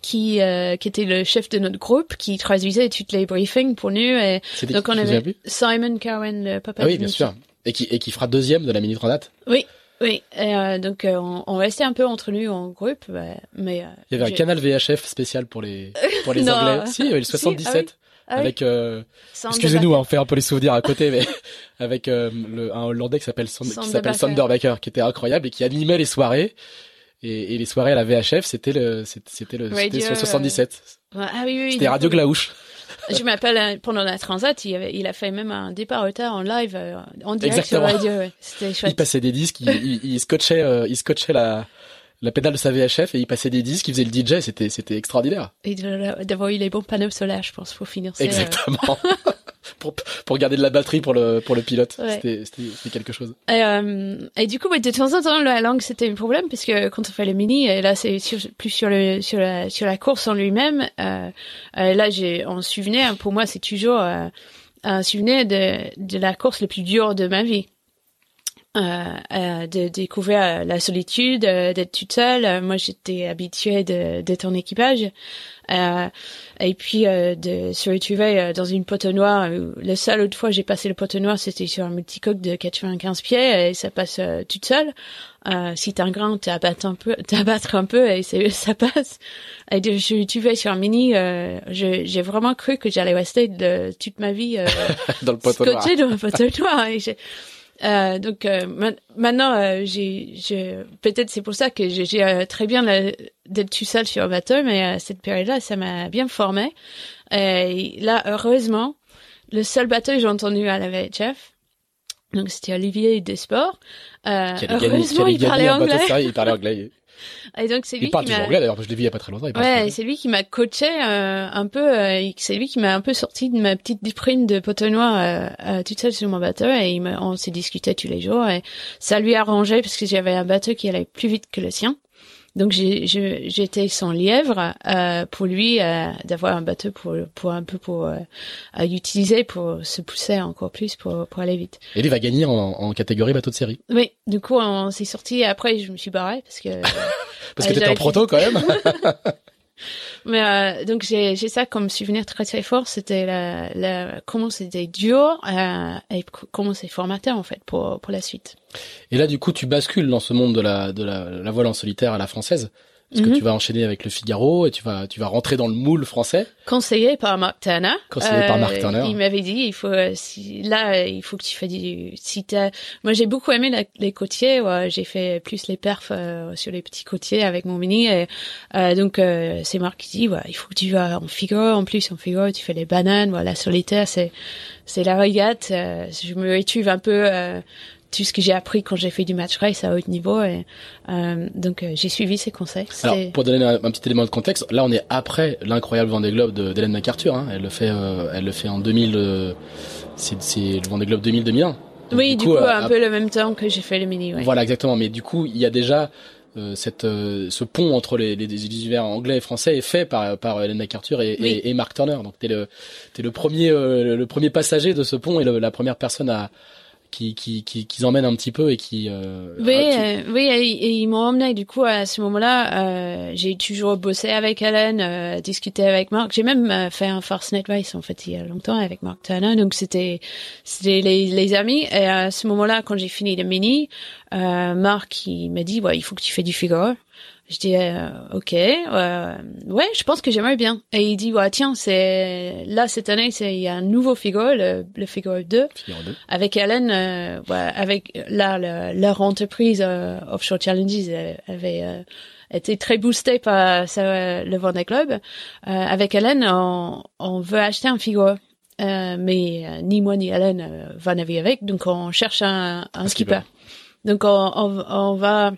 qui qui était le chef de notre groupe, qui traduisait toutes les briefings pour nous. Et donc on avait Simon Cowan, le papa.
Ah oui, bien sûr. Et qui, et qui fera deuxième de la mini transat.
Oui, oui. Euh, donc euh, on, on restait un peu entre nous en groupe, bah, mais euh,
Il y avait un canal VHF spécial pour les pour les. Anglais. Si, il y avait le
Si,
77
ah oui.
avec. euh,
Sander
Excusez-nous, hein, on fait un peu les souvenirs à côté, mais avec euh, le, un Hollandais qui s'appelle Sand- qui s'appelle qui était incroyable et qui animait les soirées. Et, et les soirées à la VHF, c'était le c'était le
Radio,
c'était sur le 77.
Ouais, Ah oui, oui.
C'était Radio Glaouche.
Je m'appelle euh, pendant la transat, il, avait, il a fait même un départ retard en live, euh, en direct sur radio. Ouais. C'était chouette.
Il passait des disques, il, il, il scotchait, euh, il scotchait la la pédale de sa VHF et il passait des disques, il faisait le DJ, c'était c'était extraordinaire.
Et d'avoir eu les bons panneaux solaires, je pense, pour finir. euh,
Exactement. pour pour garder de la batterie pour le pour le pilote,
Ouais.
c'était c'était quelque chose.
Et, euh, et du coup, ouais, de temps en temps, la langue c'était un problème parce que quand on fait le mini, et là c'est plus sur le sur la sur la course en lui-même. Euh, euh, là, j'ai un souvenir. Pour moi, c'est toujours euh, un souvenir de de la course le plus dure de ma vie. Euh, euh, de découvrir euh, la solitude, euh, d'être toute seule. Moi, j'étais habituée de- d'être en équipage. Euh, et puis euh, de se retrouver dans une poteau noire. La seule autre fois que j'ai passé le poteau noir, c'était sur un multicoque de 95 pieds et ça passe euh, toute seule. Euh, si t'as un grain, t'abattes un peu, t'abattre un peu et ça passe. Et de je retrouvais sur un mini, euh, j'ai vraiment cru que j'allais rester de, toute ma vie euh,
Dans le noir.
scotché dans un poteau noir. Et euh, donc euh, ma- maintenant, euh, j'ai, peut-être c'est pour ça que j'ai, euh, très bien la- d'être tout seul sur un bateau, mais à cette période-là, ça m'a bien formé. Et là, heureusement, le seul bateau que j'ai entendu à la VHF, donc c'était Olivier. Euh,
gagner, qui
heureusement, parlait anglais.
de il parlait anglais.
Et donc c'est lui
Il parle
qui m'a.
anglais d'ailleurs, je l'ai vu il y a pas très longtemps. il
Ouais, c'est lui qui m'a coaché euh, un peu. euh, c'est lui qui m'a un peu sorti de ma petite déprime de poteau noir euh, euh, toute seule sur mon bateau. Et il on s'est discuté tous les jours. Et ça lui a arrangé parce que j'avais un bateau qui allait plus vite que le sien. Donc j'étais son lièvre euh, pour lui euh, d'avoir un bateau pour pour un peu pour euh, à utiliser pour se pousser encore plus pour pour aller vite.
Et lui va gagner en, en catégorie bateau de série.
Oui, du coup on s'est sorti. Après je me suis barrée parce que
Parce que t'étais en proto quand même.
Mais euh, donc j'ai ça comme souvenir très très fort. C'était la, comment c'était dur euh, et comment c'est formateur en fait pour pour la suite.
Et là, du coup, tu bascules dans ce monde de la, de la voile en solitaire à la française. Parce
Mhm.
que tu vas enchaîner avec le Figaro et tu vas, tu vas rentrer dans le moule français.
Conseillé par Mark Turner. Euh,
Conseillé par Mark Turner.
Il m'avait dit il faut euh, si là euh, il faut que tu fais du si t'as moi j'ai beaucoup aimé la- les côtiers. ouais, j'ai fait plus les perfs euh, sur les petits côtiers avec mon mini et euh, donc euh, c'est Marc qui dit ouais, il faut que tu vas en Figaro en plus en Figaro tu fais les bananes voilà solitaire c'est c'est la régate. euh, je me retrouve un peu euh, tout ce que j'ai appris quand j'ai fait du match race à haut niveau et euh, donc euh, j'ai suivi ses conseils.
Alors, pour donner un, un petit élément de contexte, là, on est après l'incroyable Vendée Globe d'Hélène MacArthur. Hein. Elle le fait, euh, elle le fait en 2000. euh, c'est, le Vendée Globe 2000-2001. Donc,
oui, du coup,
euh,
un peu le même temps que j'ai fait le mini. Ouais.
Voilà, exactement. Mais du coup, il y a déjà euh, cette, euh, ce pont entre les, les, les univers anglais et français est fait par, par Hélène MacArthur et,
Oui.
et, et Mark Turner. Donc, t'es le, t'es le premier, euh, le premier passager de ce pont et le- la première personne à qui, qui, qui, qui emmène un petit peu et qui. Euh,
Oui,
qui-
euh, oui, et, et ils m'ont emmené. Du coup, à ce moment-là, euh, j'ai toujours bossé avec Hélène, euh, discuté avec Marc. J'ai même euh, fait un Fastnet Race en fait il y a longtemps avec Mark Turner. Donc c'était c'était les, les amis. Et à ce moment-là, quand j'ai fini le mini, euh, Marc il m'a dit ouais, il faut que tu fais du Figaro. Je dis euh, ok, euh, ouais, je pense que j'aimerais bien. Et il dit ouais tiens c'est là cette année c'est il y a un nouveau Figaro, le, le Figaro 2
Figaro deux.
avec Hélène, euh, ouais, avec là le- leur entreprise euh, Offshore Challenges euh, avait euh, été très boostée par ça, le Vendée. Euh, avec Hélène, on, on veut acheter un Figaro. Euh, mais ni moi ni Hélène euh, va naviguer avec, donc on cherche un, un skipper.
skipper.
Donc on, on, on va,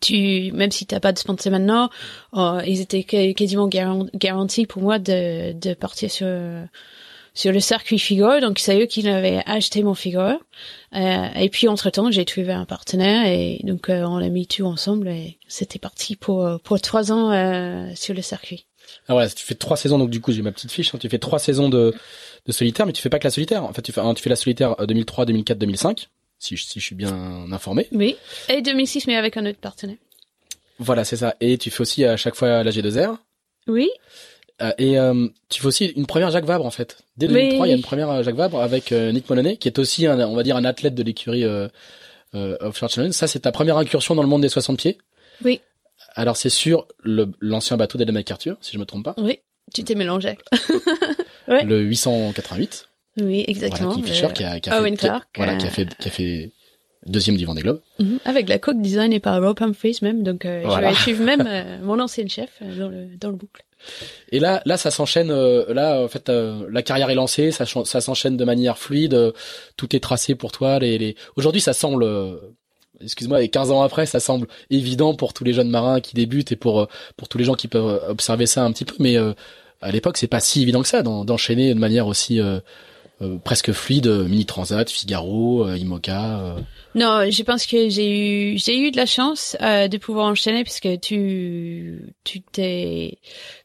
tu même si t'as pas de sponsor maintenant, euh, ils étaient quasiment garan- garantis pour moi de, de partir sur sur le circuit Figaro. Donc c'est eux qui avaient acheté mon Figaro. Euh, et puis entre temps j'ai trouvé un partenaire et donc euh, on l'a mis tout ensemble et c'était parti pour pour trois ans euh, sur le circuit.
Ah voilà, tu fais trois saisons, donc du coup j'ai ma petite fiche. hein, tu fais trois saisons de, de solitaire, mais tu fais pas que la solitaire. En fait, tu fais, hein, tu fais la solitaire euh, 2003, 2004, 2005, si je, si je suis bien informé.
Oui. Et 2006 mais avec un autre partenaire.
Voilà, c'est ça. Et tu fais aussi à chaque fois la G2R.
Oui.
Euh, et euh, tu fais aussi une première Jacques Vabre en fait. Dès
Oui.
2003, il y a une première euh, Jacques Vabre avec euh, Nick Moloney, qui est aussi un, on va dire un athlète de l'écurie Offshore Challenge. Ça, c'est ta première incursion dans le monde des 60 pieds.
Oui.
Alors c'est sur l'ancien bateau d'Hélène MacArthur, si je me trompe pas,
Oui. Tu t'es mélangé. Ouais.
le 888.
Oui, exactement.
Voilà,
Euh,
qui a, qui a
Owen
fait, qui a-
Clark,
voilà,
euh,
qui a fait, qui a fait deuxième du Vendée Globe.
Mhm. Avec la coque designée par Rob Humphries même, donc euh, je vais suivre même euh, mon ancien chef dans le dans le boucle.
Et là, là, ça s'enchaîne. là, en fait, la carrière est lancée, ça, ça s'enchaîne de manière fluide. tout est tracé pour toi. Les, les... Aujourd'hui, ça semble excuse-moi, et 15 ans après, ça semble évident pour tous les jeunes marins qui débutent et pour pour tous les gens qui peuvent observer ça un petit peu, mais à l'époque, c'est pas si évident que ça d'enchaîner de manière aussi euh, presque fluide, Mini Transat, Figaro, euh, Imoca. Euh.
Non, je pense que j'ai eu j'ai eu de la chance de pouvoir enchaîner puisque tu tu t'es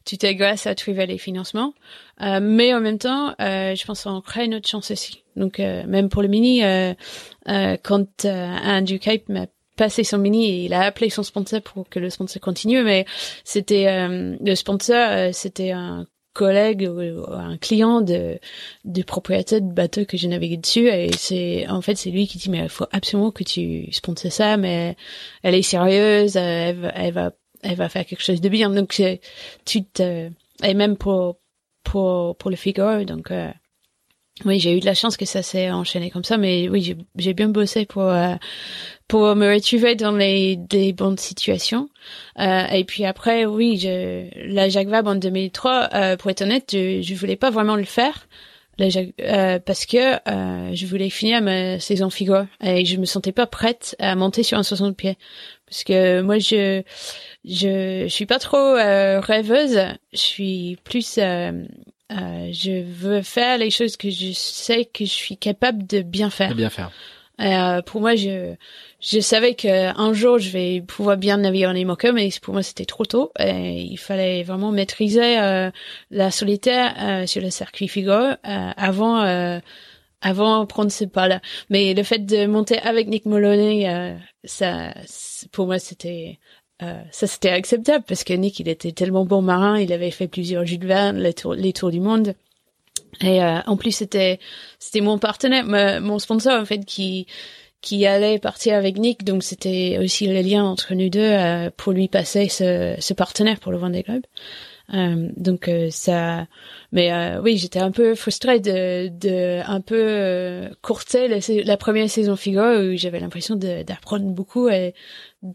tu t'es grâce à trouver les financements, mais en même temps, je pense qu'on crée une autre chance aussi. Donc même pour le mini, quand Andrew Cape m'a passé son mini il a appelé son sponsor pour que le sponsor continue mais c'était le sponsor c'était un collègue ou un client de du propriétaire de bateau que j'ai navigué dessus et c'est en fait c'est lui qui dit mais il faut absolument que tu sponsors ça mais elle est sérieuse elle, va elle va elle va faire quelque chose de bien. Donc tu te et même pour pour pour le Figaro donc euh, oui, j'ai eu de la chance que ça s'est enchaîné comme ça, mais oui, j'ai bien bossé pour euh, pour me retrouver dans les des bonnes situations. Euh, et puis après, oui, je, la Jacques Vabre en 2003, euh, pour être honnête, je, je voulais pas vraiment le faire. La euh, parce que euh, je voulais finir ma saison Figo et je me sentais pas prête à monter sur un 60 pieds parce que moi je je, je suis pas trop euh, rêveuse je suis plus euh, je veux faire les choses que je sais que je suis capable de bien faire.
De bien faire.
Euh, pour moi, je je savais que un jour je vais pouvoir bien naviguer en IMOCA, mais pour moi c'était trop tôt. Et il fallait vraiment maîtriser euh, la solitaire euh, sur le circuit Figo euh, avant avant prendre ce pas-là. Mais le fait de monter avec Nick Moloney, ça pour moi c'était euh, ça c'était acceptable parce que Nick il était tellement bon marin, il avait fait plusieurs Jules Verne, les tours, les tours du monde. Et euh, en plus c'était c'était mon partenaire, mon sponsor en fait qui qui allait partir avec Nick, donc c'était aussi le lien entre nous deux euh, pour lui passer ce, ce partenaire pour le Vendée Globe. Euh, donc euh, ça, mais euh, oui, j'étais un peu frustrée de, de un peu euh, courter la, la, première saison Figo où j'avais l'impression d'apprendre beaucoup et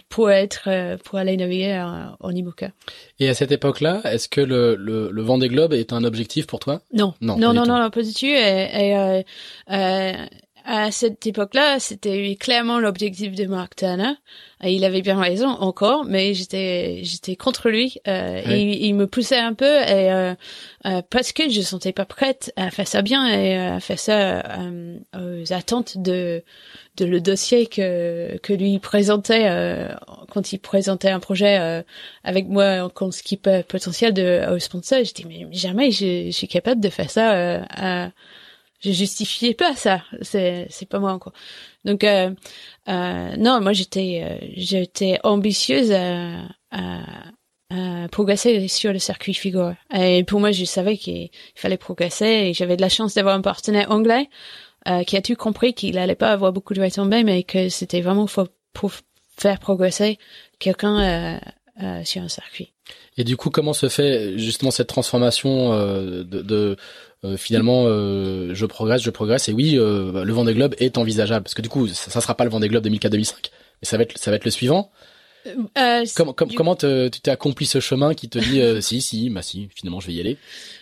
pour être pour aller naviguer en IMOCA.
Et à cette époque-là, est-ce que le, le, le Vendée Globe est un objectif pour toi?
Non, non, non, non, non, pas du tout. Et, et à cette époque-là, c'était clairement l'objectif de Mark Turner. Et il avait bien raison encore, mais j'étais j'étais contre lui. Euh, il, me poussait un peu et euh, euh, parce que je sentais pas prête à faire ça bien et à faire ça aux attentes de de le dossier que que lui présentait quand il présentait un projet avec moi comme skipper potentiel de au sponsor. J'étais mais jamais je, je, suis capable de faire ça à je justifiais pas ça. C'est c'est pas moi encore. Donc euh, euh, non, moi j'étais euh, j'étais ambitieuse à, à, à, progresser sur le circuit Figo. Et pour moi, je savais qu'il fallait progresser et j'avais de la chance d'avoir un partenaire anglais euh, qui a tout compris qu'il allait pas avoir beaucoup de retombées, mais que c'était vraiment pour, pour faire progresser quelqu'un euh, euh, sur un circuit.
Et du coup, comment se fait justement cette transformation de, de finalement euh, je progresse, je progresse et oui euh, le Vendée Globe est envisageable parce que du coup ça, ça sera pas le Vendée Globe 2004-2005 mais ça va être ça va être le suivant. Euh, comment comment tu t'es accompli ce chemin qui te dit si si bah si finalement je vais y aller?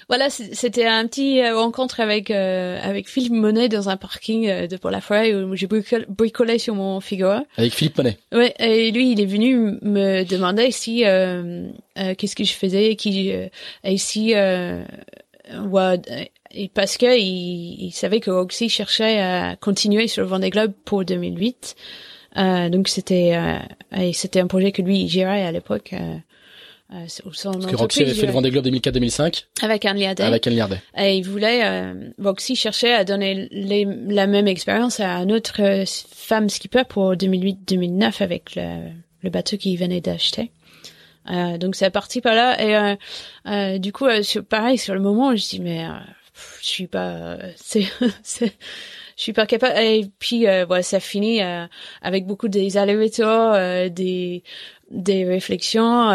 Voilà c'était un petit rencontre avec avec Philippe Monet dans un parking de Port la Forêt où j'ai bricolé sur mon Figaro.
Avec Philippe Monet.
Ouais et lui il est venu me demander si qu'est-ce que je faisais qui et si ouais, et parce que il, il savait que Roxy cherchait à continuer sur le Vendée Globe pour 2008. Euh, donc c'était euh, c'était un projet que lui gérait à l'époque. Euh,
euh Parce que Roxy avait fait le Vendée Globe 2004-2005
avec Anne Liardet.
Avec Anne Liardet.
Et il voulait, euh, Roxy cherchait à donner les, la même expérience à une autre euh, femme skipper pour 2008-2009 avec le, le bateau qu'il venait d'acheter. Euh, donc c'est parti par là. Et euh, euh, du coup sur, pareil sur le moment je dis mais je suis pas c'est je suis pas capable. Et puis voilà ça finit avec beaucoup des allers des des réflexions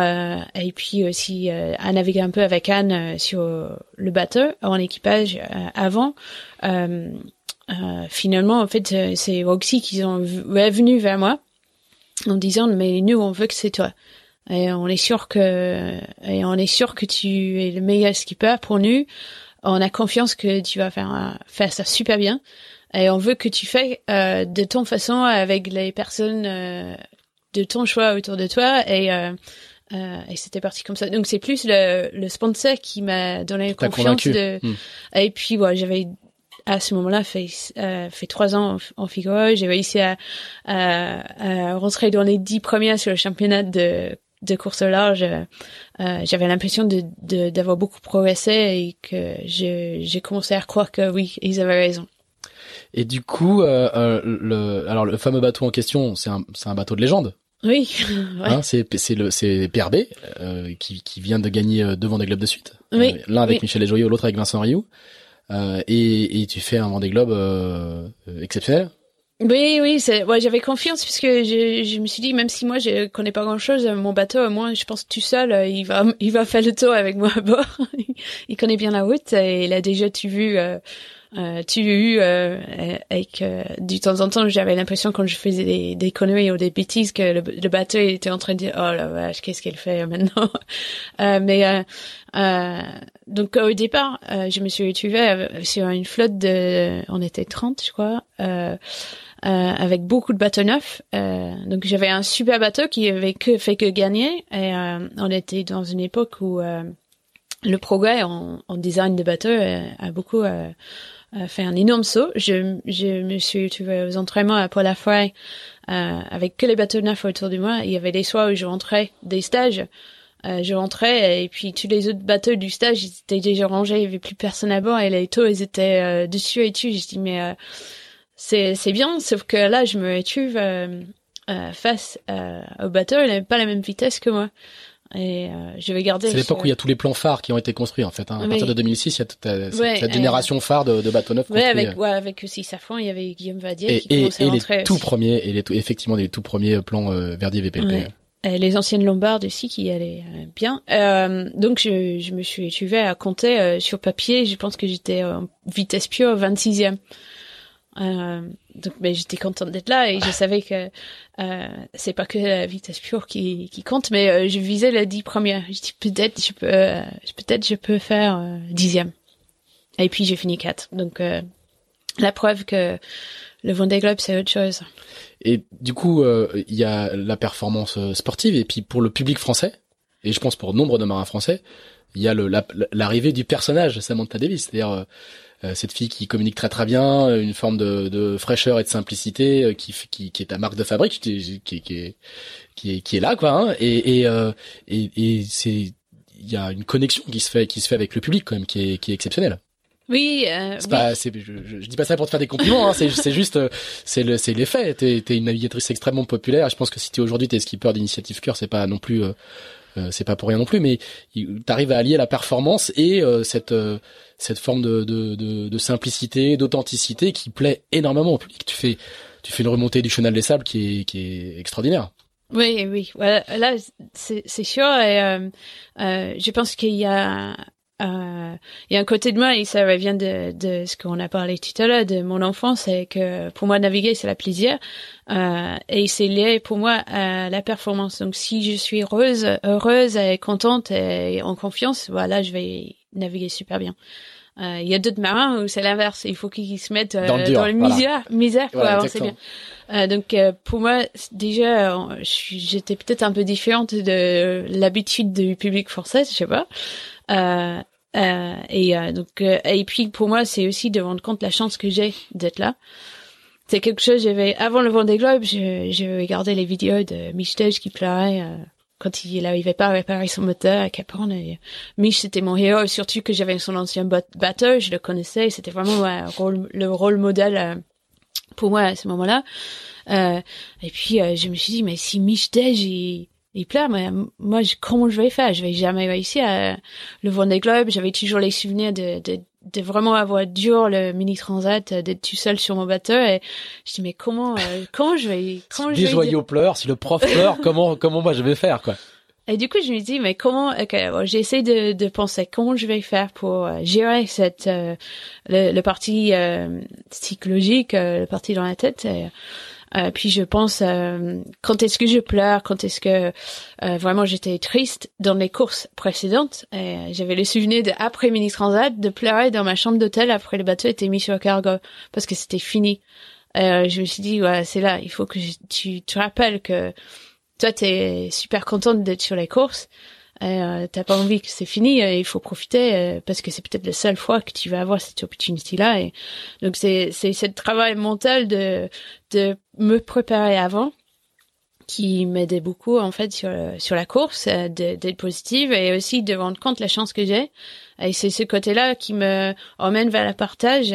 et puis aussi à naviguer un peu avec Anne sur le bateau en équipage avant. Finalement, en fait, c'est Roxy qui sont venu vers moi en disant mais nous on veut que c'est toi et on est sûr que et on est sûr que tu es le meilleur skipper. Pour nous on a confiance que tu vas faire faire ça super bien. Et on veut que tu fais euh, de ton façon avec les personnes euh, de ton choix autour de toi. Et euh, euh et c'était parti comme ça. Donc c'est plus le, le sponsor qui m'a donné confiance de hmm. et puis ouais, j'avais à ce moment-là fait euh, fait trois ans en, Figaro j'ai réussi à, à, à, rentrer dans les dix premières sur le championnat de de course au large, euh, j'avais l'impression de d'avoir beaucoup progressé et que j'ai commencé à croire que oui, ils avaient raison.
Et du coup, euh, euh, le, alors le fameux bateau en question, c'est un, c'est un bateau de légende.
Oui.
ouais. hein, c'est c'est le c'est PRB euh, qui qui vient de gagner deux Vendée Globe de suite.
Oui.
Euh, l'un avec Michel Desjoyaux, l'autre avec Vincent Rioux. Euh, et, et tu fais un Vendée Globe euh, exceptionnel.
Oui, oui, c'est, ouais, j'avais confiance puisque je, je me suis dit, même si moi je connais pas grand chose, mon bateau, moi, je pense tout seul, euh, il va, il va faire le tour avec moi à bord. il connaît bien la route et il a déjà tu vu, euh, euh, tu eu euh, avec euh, du temps en temps, j'avais l'impression quand je faisais des, des conneries ou des bêtises que le, le, bateau était en train de dire, oh la vache, qu'est-ce qu'elle fait maintenant? Mais donc au départ, je me suis retrouvée sur une flotte de, on était 30, je crois. Euh, euh, avec beaucoup de bateaux neufs. Euh, donc j'avais un super bateau qui avait que fait que gagner et euh, on était dans une époque où le progrès en, en, design de bateaux a beaucoup fait un énorme saut. Je, je me suis trouvée aux entraînements à Paul euh, avec que les bateaux neufs autour de moi. Il y avait des soirs où je rentrais des stages. Euh, je rentrais et puis tous les autres bateaux du stage ils étaient déjà rangés, il y avait plus personne à bord et les taux ils étaient dessus et dessus. Je dis mais c'est c'est bien, sauf que là, je me retrouve euh, euh, face euh, au bateau, il n'avait pas la même vitesse que moi. Et euh, je vais garder.
C'est l'époque où il y a tous les plans phares qui ont été construits en fait. Hein. À partir de 2006, il y a toute cette génération phare de, de bateaux neufs.
Ouais, avec ouais, avec aussi Safran, il y avait Guillaume Vadier et, qui et, et
les tout premiers et les tout, effectivement les tout premiers plans euh, Verdier VPLP.
Et les anciennes Lombardes aussi qui allaient bien. Euh, donc je, je me suis tu à compter sur papier. Je pense que j'étais en vitesse pure 26e. Euh, donc, mais j'étais contente d'être là et je savais que euh, c'est pas que la vitesse pure qui, qui compte, mais euh, je visais la dix première. Je dis peut-être je peux, euh, peut-être je peux faire euh, dixième. Et puis j'ai fini quatre. Donc la preuve que le Vendée Globe c'est autre chose.
Et du coup, il y a la performance sportive et puis pour le public français et je pense pour nombre de marins français, il y a l'arrivée du personnage Samantha Davis, c'est-à-dire euh, cette fille qui communique très très bien, une forme de, de fraîcheur et de simplicité euh, qui, qui, qui est ta marque de fabrique, qui, qui, qui, est, qui, est, qui est là quoi. Hein, et et, euh, et, et c'est il y a une connexion qui se fait qui se fait avec le public quand même qui est qui est exceptionnelle.
Oui, euh,
c'est pas, c'est, je, je, dis pas ça pour te faire des compliments, hein, c'est, c'est juste, c'est le, c'est l'effet. T'es, t'es une navigatrice extrêmement populaire. Je pense que si t'es aujourd'hui t'es skipper d'initiative cœur, c'est pas non plus, euh, c'est pas pour rien non plus, mais t'arrives à allier la performance et cette cette forme de, de, de, de simplicité, d'authenticité qui plaît énormément au public. Tu fais, tu fais une remontée du chenal des sables qui est, qui est extraordinaire.
Oui, oui. là, c'est, sûr. Et euh, euh, je pense qu'il y a, euh, a un côté de moi et ça revient de, de ce qu'on a parlé tout à l'heure de mon enfance, c'est que pour moi naviguer c'est la plaisir euh, et c'est lié pour moi à la performance. Donc si je suis heureuse, heureuse et contente et en confiance, voilà, je vais naviguer super bien. Euh, il y a d'autres marins où c'est l'inverse. Il faut qu'ils se mettent euh, dans, le, dans misère, misère pour avancer bien. Euh, donc pour moi, déjà, j'étais peut-être un peu différente de l'habitude du public français, je sais pas. et donc et puis pour moi, c'est aussi de rendre compte la chance que j'ai d'être là. C'est quelque chose. J'avais avant le Vendée Globe, je, je regardais les vidéos de Michel qui pleurait quand il n'arrivait pas à réparer son moteur à Cap Horn. Mich, c'était mon héros, surtout que j'avais son ancien bateau, je le connaissais, c'était vraiment le rôle modèle euh, pour moi à ce moment-là. Euh, et puis, euh, je me suis dit, mais si Mich Dej, il, il pleure, mais moi, comment je vais faire? Je vais jamais réussir à le Vendée Globe. J'avais toujours les souvenirs de, de de vraiment avoir dur le mini transat d'être tout seul sur mon bateau et je dis mais comment euh, comment je vais comment
si je vais... joyaux pleurent si le prof pleure comment comment moi je vais faire quoi?
Et du coup, je me dis, mais comment okay, J'essaie de, de penser comment je vais faire pour euh, gérer cette euh, le, le, parti euh, psychologique, euh, le parti dans la tête. Et, puis je pense quand est-ce que je pleure, quand est-ce que vraiment j'étais triste dans les courses précédentes. J'avais le souvenir de après mini transat de pleurer dans ma chambre d'hôtel après le bateau était mis sur le cargo parce que c'était fini. je me suis dit ouais c'est là, il faut que tu te rappelles que toi, t'es super contente d'être sur les courses. Euh, t'as pas envie que c'est fini, euh, il faut profiter euh, parce que c'est peut-être la seule fois que tu vas avoir cette opportunité-là. Donc c'est c'est ce travail mental de de me préparer avant qui m'aidait beaucoup en fait sur sur la course, euh, d'être positive et aussi de rendre compte la chance que j'ai. Et c'est ce côté-là qui me emmène vers le partage.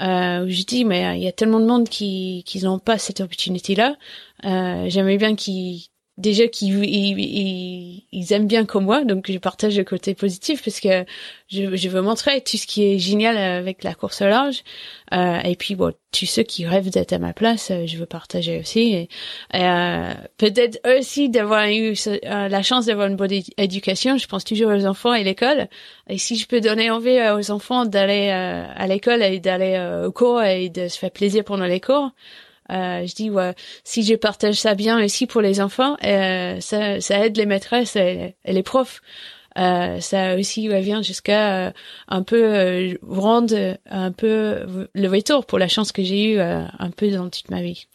Où je dis mais il y a tellement de monde qui qui n'ont pas cette opportunité-là. J'aimerais bien qu'ils déjà qu'ils ils, aiment bien comme moi, donc je partage le côté positif parce que je, je veux montrer tout ce qui est génial avec la course au large. Euh, et puis bon, tous ceux qui rêvent d'être à ma place, euh, je veux partager aussi. Et, euh, peut-être aussi d'avoir eu euh, la chance d'avoir une bonne éducation. Je pense toujours aux enfants et l'école. Et si je peux donner envie aux enfants d'aller à l'école et d'aller au cours et de se faire plaisir pendant les cours. Euh, je dis ouais, si je partage ça bien aussi pour les enfants, euh, ça, ça aide les maîtresses et, les profs. Euh, ça aussi ouais, vient jusqu'à euh, un peu euh, rendre un peu le retour pour la chance que j'ai eu euh, un peu dans toute ma vie.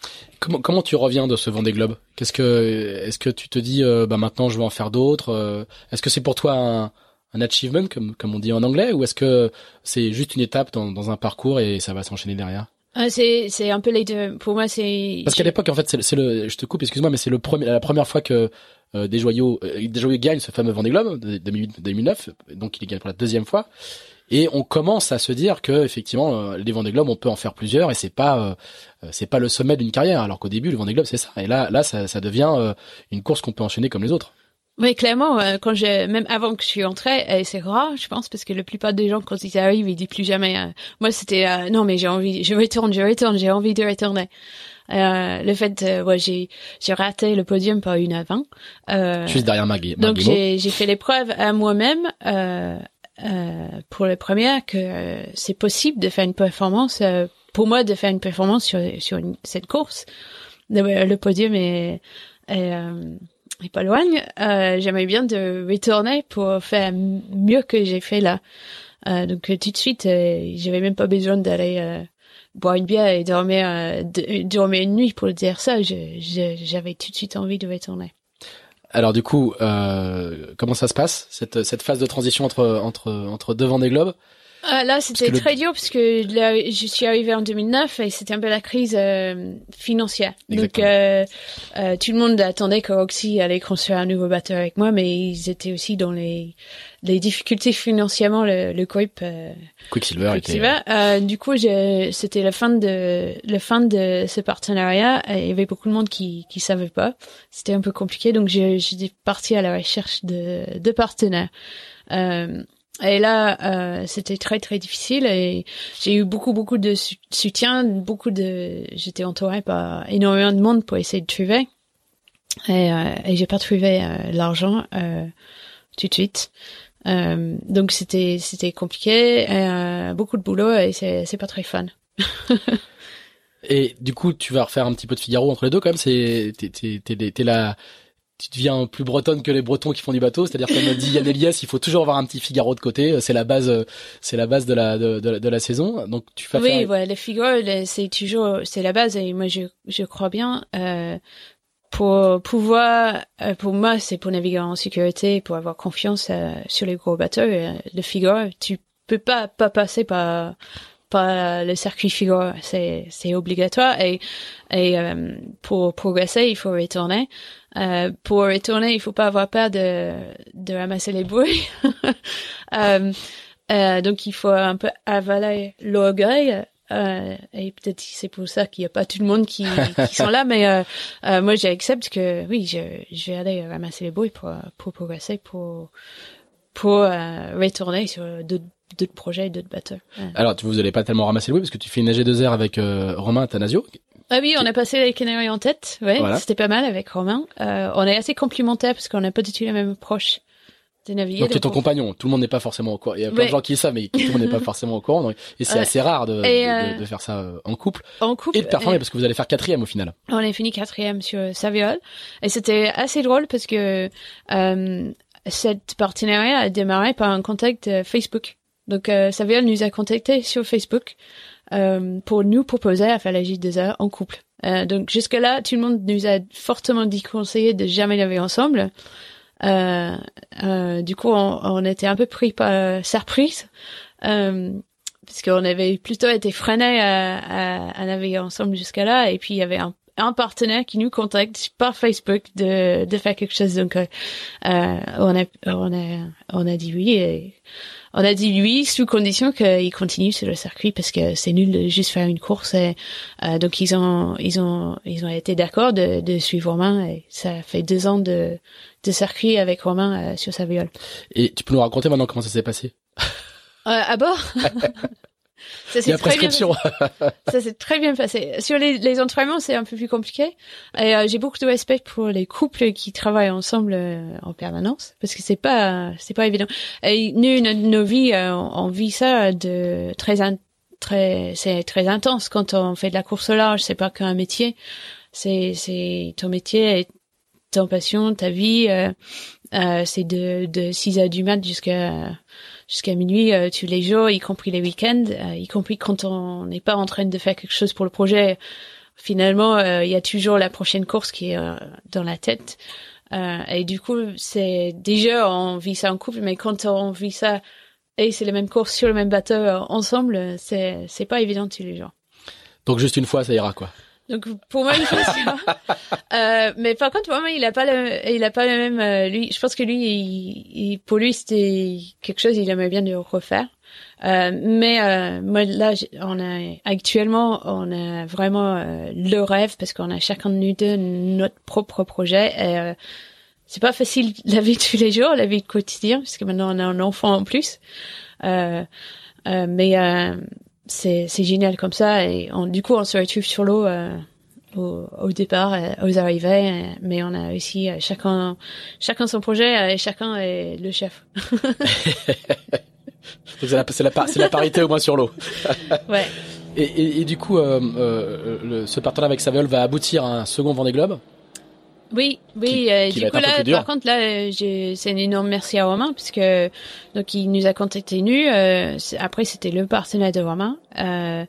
Comment comment tu reviens de ce Vendée Globe? Qu'est-ce que est-ce que tu te dis bah maintenant je vais en faire d'autres Est-ce que c'est pour toi un un achievement comme comme on dit en anglais? Ou est-ce que c'est juste une étape dans, dans un parcours et ça va s'enchaîner derrière?
Ah, c'est c'est un peu les deux. Pour moi, c'est
parce qu'à l'époque, en fait, c'est le, je te coupe, excuse-moi, mais c'est le premier, la première fois que euh, des joyaux, euh, des joyaux gagnent ce fameux Vendée Globe 2008-2009, donc il gagne pour la deuxième fois. Et on commence à se dire que effectivement, euh, les Vendée Globe, on peut en faire plusieurs, et c'est pas c'est pas le sommet d'une carrière, alors qu'au début, le Vendée Globe, c'est ça. Et là, là, ça, ça devient une course qu'on peut enchaîner comme les autres.
Oui, clairement, euh, quand j'ai même avant que je suis entrée, et c'est rare, je pense, parce que la plupart des gens quand ils arrivent, ils disent plus jamais. Euh, moi, c'était euh, non, mais j'ai envie, je retourne, je retourne, j'ai envie de retourner. le fait, ouais, j'ai j'ai raté le podium par une à 20.
Juste derrière Maggie.
Donc j'ai j'ai fait l'épreuve à moi-même pour la première que c'est possible de faire une performance. pour moi, de faire une performance sur sur cette course, le podium est, est et pas loin, euh, j'aimerais bien de retourner pour faire mieux que j'ai fait là. Euh, donc tout de suite, euh, j'avais même pas besoin d'aller euh, boire une bière et dormir, euh, dormir une nuit pour dire ça. J'avais tout de suite envie de retourner.
Alors du coup, comment ça se passe cette, cette phase de transition entre entre entre devant des globes?
Ah, là, c'était très dur parce que là, je suis arrivée en 2009 et c'était un peu la crise euh, financière. Donc, euh, euh, tout le monde attendait que Roxy allait construire un nouveau bateau avec moi, mais ils étaient aussi dans les, les difficultés financièrement, le, le groupe euh,
Quicksilver.
Quicksilver. Euh, du coup, c'était la fin de la fin de ce partenariat. Il y avait beaucoup de monde qui qui savait pas. C'était un peu compliqué, donc j'ai parti à la recherche de, de partenaires. Euh, et là, euh, c'était très très difficile et j'ai eu beaucoup beaucoup de soutien, beaucoup de, j'étais entourée par énormément de monde pour essayer de trouver et, euh, et j'ai pas trouvé euh, l'argent euh, tout de suite. Euh, donc c'était c'était compliqué, beaucoup de boulot et c'est c'est pas très fun.
et du coup, tu vas refaire un petit peu de Figaro entre les deux quand même. C'est t'es t'es t'es la tu deviens plus bretonne que les Bretons qui font du bateau, c'est-à-dire comme dit Yann Elias, il faut toujours avoir un petit Figaro de côté, c'est la base, c'est la base de la de, de, la saison. Donc tu
vas oui, faire... les Figaro, c'est toujours c'est la base et moi je je crois bien euh, pour pouvoir euh, pour moi c'est pour naviguer en sécurité, pour avoir confiance euh, sur les gros bateaux. Euh, le Figaro, tu peux pas pas passer par par le circuit Figaro, c'est c'est obligatoire et et pour progresser il faut retourner. Euh, pour retourner, il faut pas avoir peur de, de ramasser les bouées. euh, euh, donc il faut un peu avaler l'orgueil. Euh, et peut-être c'est pour ça qu'il n'y a pas tout le monde qui, qui sont là, mais euh, euh, moi j'accepte que oui, je, je vais aller ramasser les bouées pour, pour progresser, pour, pour retourner sur d'autres d'autres projets, d'autres bateaux.
Alors, vous n'allez pas tellement ramasser les bouées parce que tu fais une AG2R avec Romain Tanasio,
Ah oui, on a passé les Canaries en tête. Ouais, c'était pas mal avec Romain. Euh, on est assez complémentaires parce qu'on n'a pas du tout la même approche de naviguer.
Donc tu es ton compagnon. Tout le monde n'est pas forcément au courant. Il y a plein de gens qui le savent, mais tout le monde n'est pas forcément au courant. et c'est assez rare de, de, de, faire ça euh, en couple.
En couple.
Et de performer parce que vous allez faire quatrième au final.
On a fini quatrième sur Saviol. Et c'était assez drôle parce que euh, cette partenariat a démarré par un contact Facebook. Donc euh, Saviol nous a contacté sur Facebook euh, pour nous proposer à faire la J2A en couple. Euh, donc jusque-là, tout le monde nous a fortement dit conseillé de jamais laver ensemble. Euh, euh, du coup, on, on, était un peu pris par surprise, euh, puisqu'on avait plutôt été freinés à, à, à naviguer ensemble jusqu'à là, et puis il y avait un, un, partenaire qui nous contacte par Facebook de, de faire quelque chose. Donc, euh, on a on a on a dit oui et on a dit oui sous condition qu'il continue sur le circuit parce que c'est nul de juste faire une course. Et, euh, donc ils ont ils ont ils ont été d'accord de, de, suivre Romain et ça fait deux ans de, de circuit avec Romain euh, sur sa viole.
Et tu peux nous raconter maintenant comment ça s'est passé?
Euh, À bord?
Ça s'est très bien
ça s'est très bien passé. Sur les, les entraînements, c'est un peu plus compliqué. Et euh, j'ai beaucoup de respect pour les couples qui travaillent ensemble euh, en permanence parce que c'est pas c'est pas évident. Et nous, nos, vies, euh, on, vit ça de très très c'est très intense quand on fait de la course au large. C'est pas qu'un métier. C'est c'est ton métier et ton passion, ta vie. c'est de de 6 heures du mat jusqu'à jusqu'à minuit euh, tous les jours, y compris les week-ends, euh, y compris quand on n'est pas en train de faire quelque chose pour le projet. Finalement, euh, il y a toujours la prochaine course qui est dans la tête. et du coup, c'est déjà on vit ça en couple, mais quand on vit ça et c'est la même course sur le même bateau ensemble, c'est c'est pas évident tous les jours.
Donc juste une fois, ça ira quoi.
Donc pour moi, il fait ça. euh, mais par contre, pour moi, il a pas le, il a pas le même. Euh, lui, je pense que lui, il, pour lui, c'était quelque chose. Il aimerait bien de refaire. Euh, mais euh, moi là, on a actuellement, on a vraiment euh, le rêve parce qu'on a chacun de nous deux notre propre projet. Et, c'est pas facile la vie de tous les jours, la vie quotidienne, parce que maintenant on a un enfant en plus. mais c'est c'est génial comme ça. Et du coup on se retrouve sur l'eau euh, au, au, départ euh, aux arrivées euh, mais on a aussi chacun chacun son projet et chacun est le chef.
C'est la c'est la, la, parité au moins sur l'eau.
Ouais.
Et, et, et, du coup le, ce partenariat avec Saviol va aboutir à un second Vendée Globe?
Oui, oui. Euh, du coup là, par contre là, c'est un énorme merci à Romain puisque donc il nous a contacté nous. Euh, après c'était le partenaire de Romain. Euh,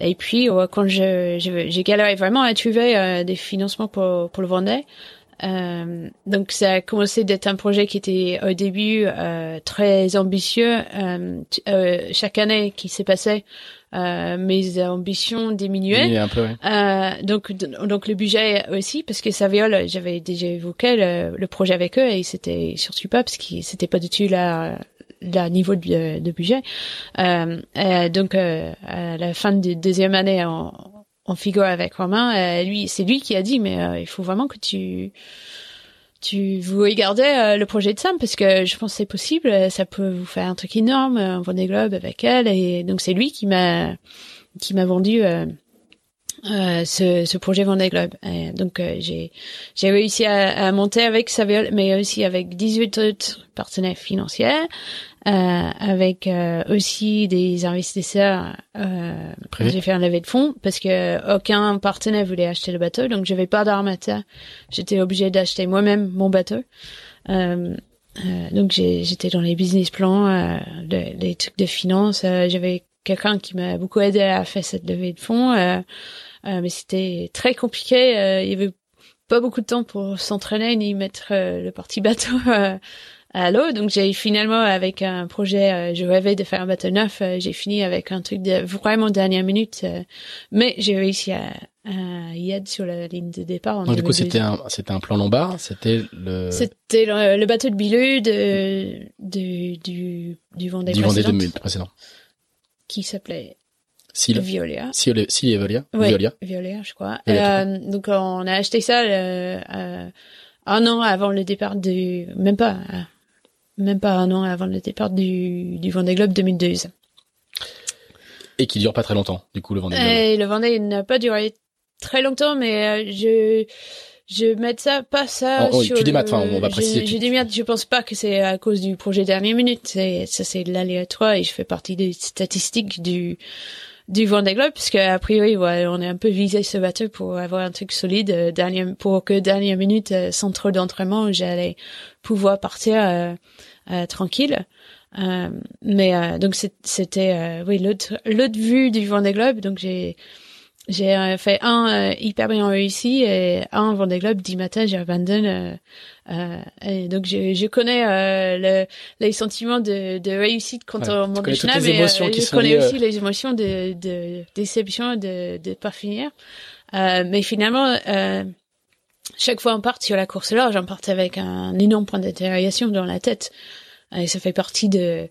et puis quand je j'ai galéré vraiment à trouver euh, des financements pour pour le Vendée. Euh, donc ça a commencé d'être un projet qui était au début euh, très ambitieux. Euh, chaque année qui s'est passée, euh, mes ambitions diminuaient.
Un peu,
euh, donc donc le budget aussi parce que Saviol, j'avais déjà évoqué le, le, projet avec eux et c'était surtout pas parce que c'était pas du tout la la niveau de, de budget. Euh, donc euh, à la fin de deuxième année on, on figure avec Romain. Euh, lui, c'est lui qui a dit mais il faut vraiment que tu tu vous regardez euh, le projet de Sam parce que je pense que c'est possible, euh, ça peut vous faire un truc énorme, un Vendée Globe avec elle et donc c'est lui qui m'a qui m'a vendu euh, euh, ce, ce projet Vendée Globe. Et donc j'ai j'ai réussi à, à, monter avec Saviol, mais aussi avec 18 autres partenaires financiers euh, avec euh, aussi des investisseurs. Euh, j'ai fait un levée de fonds parce que aucun partenaire voulait acheter le bateau, donc j'avais pas d'armateur. J'étais obligée d'acheter moi-même mon bateau. Euh, euh, donc j'étais dans les business plans, les, les, trucs de finance. j'avais quelqu'un qui m'a beaucoup aidé à faire cette levée de fonds, mais c'était très compliqué. il y avait pas beaucoup de temps pour s'entraîner ni mettre le parti bateau à l'eau. Donc j'ai finalement avec un projet, euh, je rêvais de faire un bateau neuf, euh, j'ai fini avec un truc de vraiment dernière minute, euh, mais j'ai réussi à, à, y être sur la ligne de départ.
Donc du coup c'était un c'était un plan lombard, c'était le
c'était le, bateau de Bilu de, de du du Vendée
du Vendée précédent
qui s'appelait
Sil.
Violia.
Sil, Sil et Violia.
Ouais, Violia. Violia, je crois. Euh, donc on a acheté ça euh, un an avant le départ du, même pas, même pas un an avant le départ du, du Vendée Globe 2012.
Et qui dure pas très longtemps, du coup, le Vendée Globe.
Et le Vendée n'a pas duré très longtemps, mais je je mets ça pas ça
oh, oh, sur tu démates, enfin, on va préciser.
Je, je je pense pas que c'est à cause du projet dernière minute. C'est ça, c'est l'aléatoire et je fais partie des statistiques du du Vendée Globe puisque a priori ouais, on est un peu visé ce bateau pour avoir un truc solide euh, dernière pour que dernière minute euh, sans trop d'entraînement j'allais pouvoir partir euh, euh tranquille euh, mais donc c'était oui l'autre l'autre vue du Vendée Globe donc j'ai j'ai euh, fait un euh, hyper bien réussi et un Vendée Globe dix matin j'ai abandonné. Euh, et donc je, je connais le, les sentiments de, de réussite quand on monte
le
chemin,
mais
je connais aussi les émotions de, de déception de de pas finir. mais finalement, chaque fois on part sur la course là, j'en parte avec un énorme point d'interrogation dans la tête. Et ça fait partie de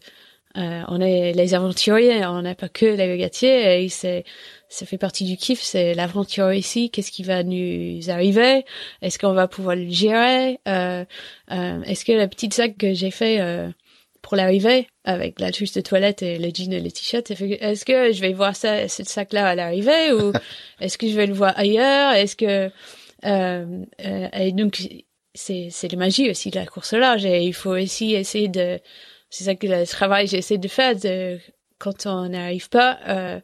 on est les aventuriers, on n'est pas que les régatiers et c'est ça fait partie du kiff, c'est l'aventure ici. Qu'est-ce qui va nous arriver? Est-ce qu'on va pouvoir le gérer? Euh, euh, Est-ce que la petite sac que j'ai fait euh, pour l'arrivée, avec la trousse de toilette et le jean et le t-shirt, est-ce que je vais voir ça, ce sac-là à l'arrivée? Ou est-ce que je vais le voir ailleurs? Est-ce que euh, euh, et donc c'est c'est la magie aussi de la course large et il faut aussi essayer de c'est ça que le travail j'essaie de faire de, quand on n'arrive pas euh,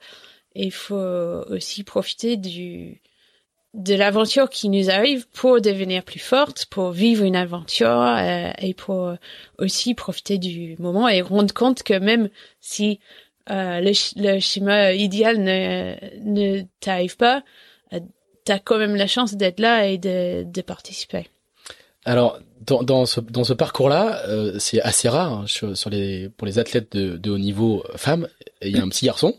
il faut aussi profiter du de l'aventure qui nous arrive pour devenir plus forte, pour vivre une aventure euh, et pour aussi profiter du moment et rendre compte que même si euh, le, le, schéma idéal ne, ne t'arrive pas, euh, tu as quand même la chance d'être là et de, de participer.
Alors, dans, dans ce, dans ce parcours-là, euh, c'est assez rare hein, sur, sur, les, pour les athlètes de, de haut niveau femmes. Il y a un petit garçon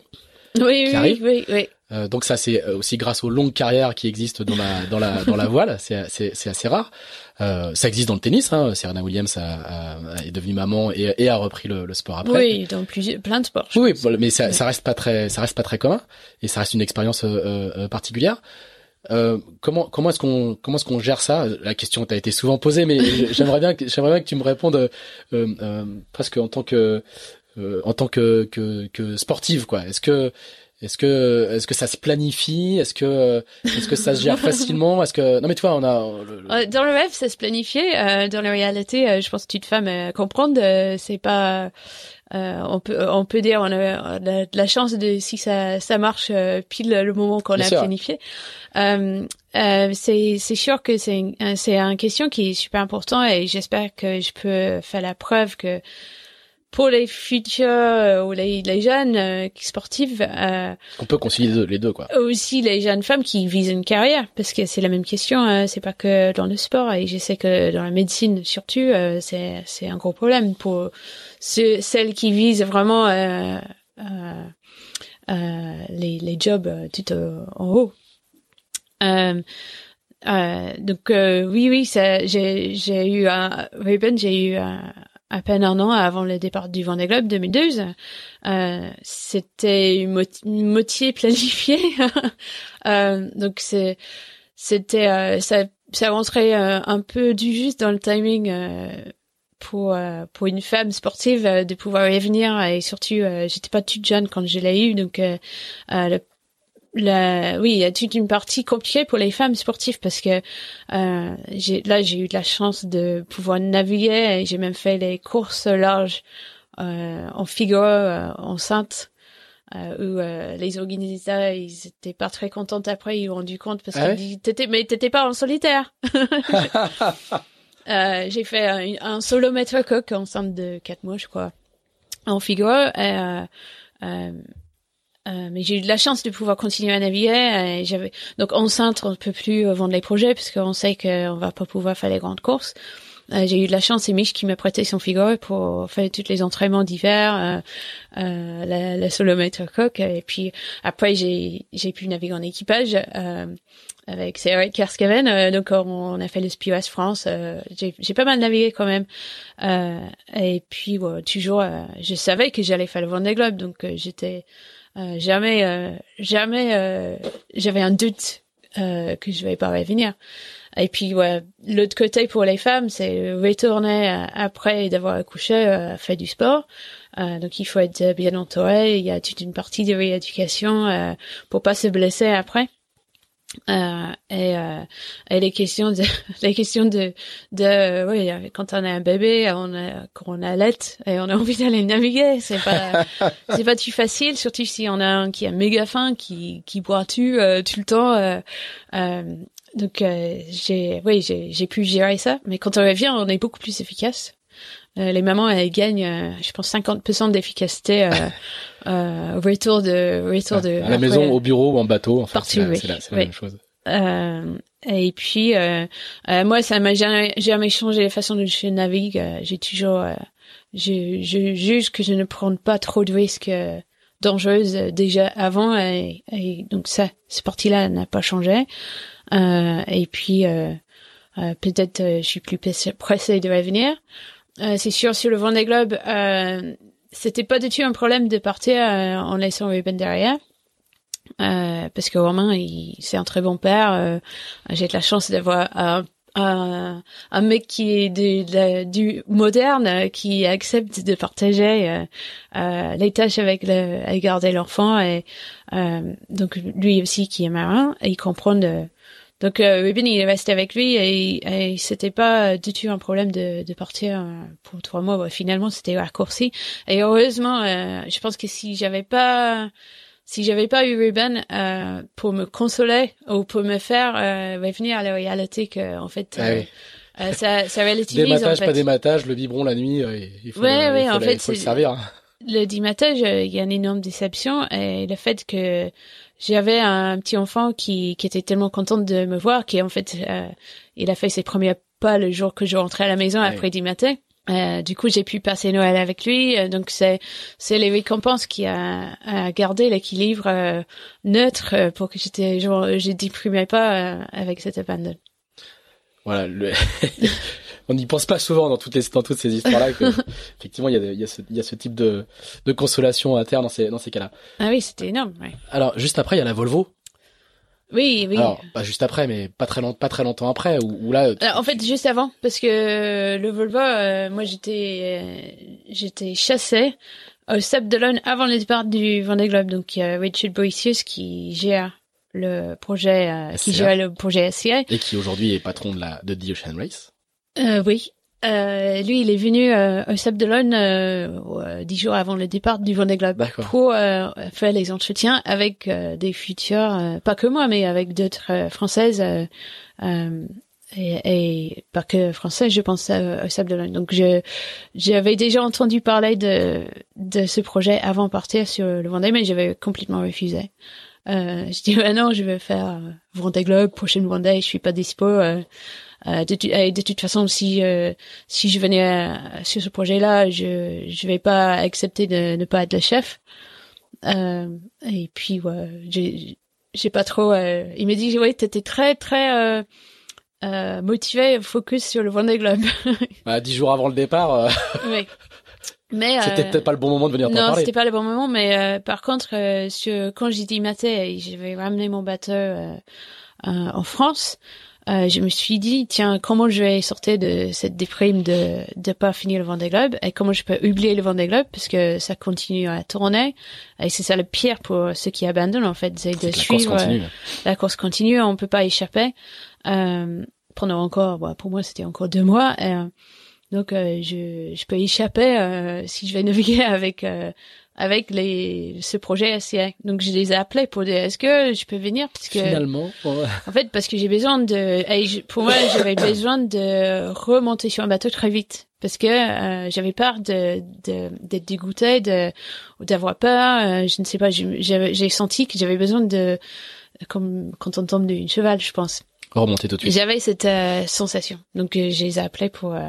oui,
oui,
Oui, oui,
euh, donc ça c'est euh, aussi grâce aux longues carrières qui existent dans la dans la dans la voile, c'est c'est assez rare. Euh, ça existe dans le tennis. Hein. Serena Williams a, a, est devenue maman et, et a repris le, le, sport après.
Oui, dans plusieurs, plein de sports.
Oui, mais ça, ça reste pas très ça reste pas très commun et ça reste une expérience euh, euh particulière. Euh, comment comment est-ce qu'on comment est-ce qu'on gère ça? La question t'a été souvent posée, mais j'aimerais bien que j'aimerais bien que tu me répondes euh, presque en tant que euh, en tant que, que, que sportive quoi. Est-ce que est-ce que est-ce que ça se planifie? Est-ce que est-ce que ça se gère facilement? Est-ce que non mais toi on a
euh, dans le rêve ça se planifie euh, dans la réalité euh, je pense que toute femme euh, comprendre c'est pas on peut on peut dire on a, de la chance de si ça ça marche pile le moment qu'on a planifié. C'est c'est sûr que c'est c'est une question qui est super important et j'espère que je peux faire la preuve que pour les futurs euh, ou les, les jeunes euh, sportives. Euh,
On peut concilier les deux, quoi?
Aussi les jeunes femmes qui visent une carrière, parce que c'est la même question. Hein, c'est pas que dans le sport, et je sais que dans la médecine surtout, euh, c'est c'est un gros problème pour ceux, celles qui visent vraiment euh, les les jobs tout en haut. Euh, donc oui oui j'ai j'ai eu un Ruben j'ai eu un, à peine un an avant le départ du Vendée Globe 2012. Euh, c'était une moitié planifiée. euh, donc c'est c'était euh, ça ça rentrait euh, un peu du juste dans le timing euh, pour pour une femme sportive de pouvoir y venir et surtout j'étais pas toute jeune quand je l'ai eu donc la, oui, il y a toute une partie compliquée pour les femmes sportives parce que euh, j'ai, là, j'ai eu de la chance de pouvoir naviguer et j'ai même fait les courses larges euh, en figure euh, enceinte euh, où euh, les organisateurs ils étaient pas très contents après ils ont rendu compte parce ah qu'ils t'étais mais t'étais pas en solitaire. euh, j'ai fait un, un solo maître coq enceinte de quatre mois je crois en figure et, euh, euh, mais j'ai eu de la chance de pouvoir continuer à naviguer. Et j'avais donc enceinte, on ne peut plus vendre les projets parce qu'on sait qu'on va pas pouvoir faire les grandes courses. Euh, j'ai eu de la chance, c'est Mich qui m'a prêté son Figaro pour faire tous les entraînements d'hiver, euh, euh, la, la solomètre coque. Et puis après, j'ai j'ai pu naviguer en équipage euh, avec Eric Kerskaven. Euh, donc on, a fait le SPOS France. j'ai pas mal navigué quand même. et puis toujours, je savais que j'allais faire le Vendée Globe, donc j'étais euh, jamais, euh, jamais, euh, j'avais un doute que je vais pas revenir. Et puis, ouais, l'autre côté pour les femmes, c'est retourner après d'avoir accouché, faire du sport. donc, il faut être bien entouré. Il y a toute une partie de rééducation pour pas se blesser après. Euh, et, euh, et les questions de les questions de de oui quand on a un bébé on a quand on a l'aide et on a envie d'aller naviguer. C'est pas c'est pas tout facile surtout si on a un qui a méga faim qui qui boit tout euh, tout le temps euh, euh, donc euh, j'ai oui j'ai j'ai pu gérer ça. Mais quand on revient on est beaucoup plus efficace euh, les mamans elles gagnent euh, je pense 50% d'efficacité euh, retour de retour de
à la maison au bureau ou en bateau en fait c'est la,
oui.
la, la
oui.
même chose
euh, et puis euh, euh, moi ça m'a jamais, jamais changé la façon dont je navigue j'ai toujours je, je juge que je ne prends pas trop de risques dangereuses déjà avant et, et donc ça cette partie là n'a pas changé et puis peut-être je suis plus pressée de revenir euh, c'est sûr sur le Vendée Globe, euh, c'était pas du tout un problème de partir euh, en laissant Ruben derrière. Euh, parce que Romain, c'est un très bon père. Euh, j'ai de la chance d'avoir un, un, un, mec qui est du, de, du moderne, qui accepte de partager les tâches avec le, à garder l'enfant. Et donc lui aussi qui est marin, et il comprend donc euh, Ruben il est resté avec lui et, et c'était pas du tout un problème de, de partir euh, pour trois mois. Finalement c'était raccourci et heureusement euh, je pense que si j'avais pas si j'avais pas eu Ruben euh, pour me consoler ou pour me faire euh, revenir à la réalité que en fait
ah oui.
euh, ça ça relativise
dématage
en fait.
pas dématage le biberon la nuit il faut
ouais,
le,
ouais,
il faut
en
la,
fait,
il faut le servir
le dimatage, euh, il y a une énorme déception et le fait que j'avais un petit enfant qui, qui était tellement content de me voir qu'en fait, euh, il a fait ses premiers pas le jour que je rentrais à la maison
Ouais.
après du matin. Euh, du coup, j'ai pu passer Noël avec lui. Euh, donc, c'est c'est les récompenses qui a, a gardé l'équilibre euh, neutre euh, pour que j'étais genre je déprimais pas euh, avec cet abandon.
voilà le... on n'y pense pas souvent dans toutes les dans toutes ces histoires là que effectivement il y a y ce il y a ce type de de consolation à terre dans ces dans ces cas-là
Ah oui, c'était énorme. Ouais.
alors juste après il y a la Volvo
Oui, oui.
alors pas juste après mais pas très long, pas très longtemps après où, où là tu-
Alors, en fait, juste avant, parce que le Volvo, euh, moi, j'étais, euh, j'étais chassée au Sable d'Olonne avant le départ du Vendée Globe. Donc, il y a Richard Boissius qui gère le projet, euh, qui gère le projet SCA.
et qui aujourd'hui est patron de la de The Ocean Race
Euh, oui. Euh, lui, il est venu euh, au Sable d'Olonne euh, euh, dix jours avant le départ du Vendée Globe pour euh, faire les entretiens avec euh, des futurs, euh, pas que moi, mais avec d'autres françaises. euh, euh, et, et pas que français, je pense euh, au Sable d'Olonne. Donc je j'avais déjà entendu parler de de ce projet avant de partir sur le Vendée, mais j'avais complètement refusé. Euh, je dis ah non, je vais faire Vendée Globe, prochaine Vendée, je suis pas dispo. Euh, de, tu- et de toute façon, si euh, si je venais euh, sur ce projet-là, je je vais pas accepter de ne pas être le chef. Euh, et puis ouais, j'ai j'ai pas trop. Euh, il m'a dit ouais, t'étais très très euh, euh, motivé, focus sur le Vendée Globe.
bah, dix jours avant le départ euh,
oui. Mais
c'était
euh,
peut-être pas le bon moment de venir t'en
non,
parler
c'était pas le bon moment, mais euh, par contre, euh, sur, quand j'ai dit matin, je vais ramener mon bateau euh, euh, en France, euh, je me suis dit, tiens, comment je vais sortir de cette déprime de de pas finir le Vendée Globe et comment je peux oublier le Vendée Globe parce que ça continue à tourner et c'est ça le pire pour ceux qui abandonnent en fait, c'est de
que la course
suivre euh,
continue
la course continue, on peut pas échapper. Euh, pendant encore, bon, pour moi c'était encore deux mois. euh, donc euh, je, je peux échapper euh, si je vais naviguer avec euh, avec les ce projet SCA. Donc je les ai appelés pour dire est-ce que je peux venir? Parce que
finalement ouais.
en fait parce que j'ai besoin de pour moi j'avais besoin de remonter sur un bateau très vite parce que euh, j'avais peur de de- d'être dégoûtée de d'avoir peur euh, je ne sais pas j'ai senti que j'avais besoin de comme quand on tombe d'une cheval je pense
remonter tout de suite
j'avais cette euh, sensation. Donc euh, je les ai appelés pour euh,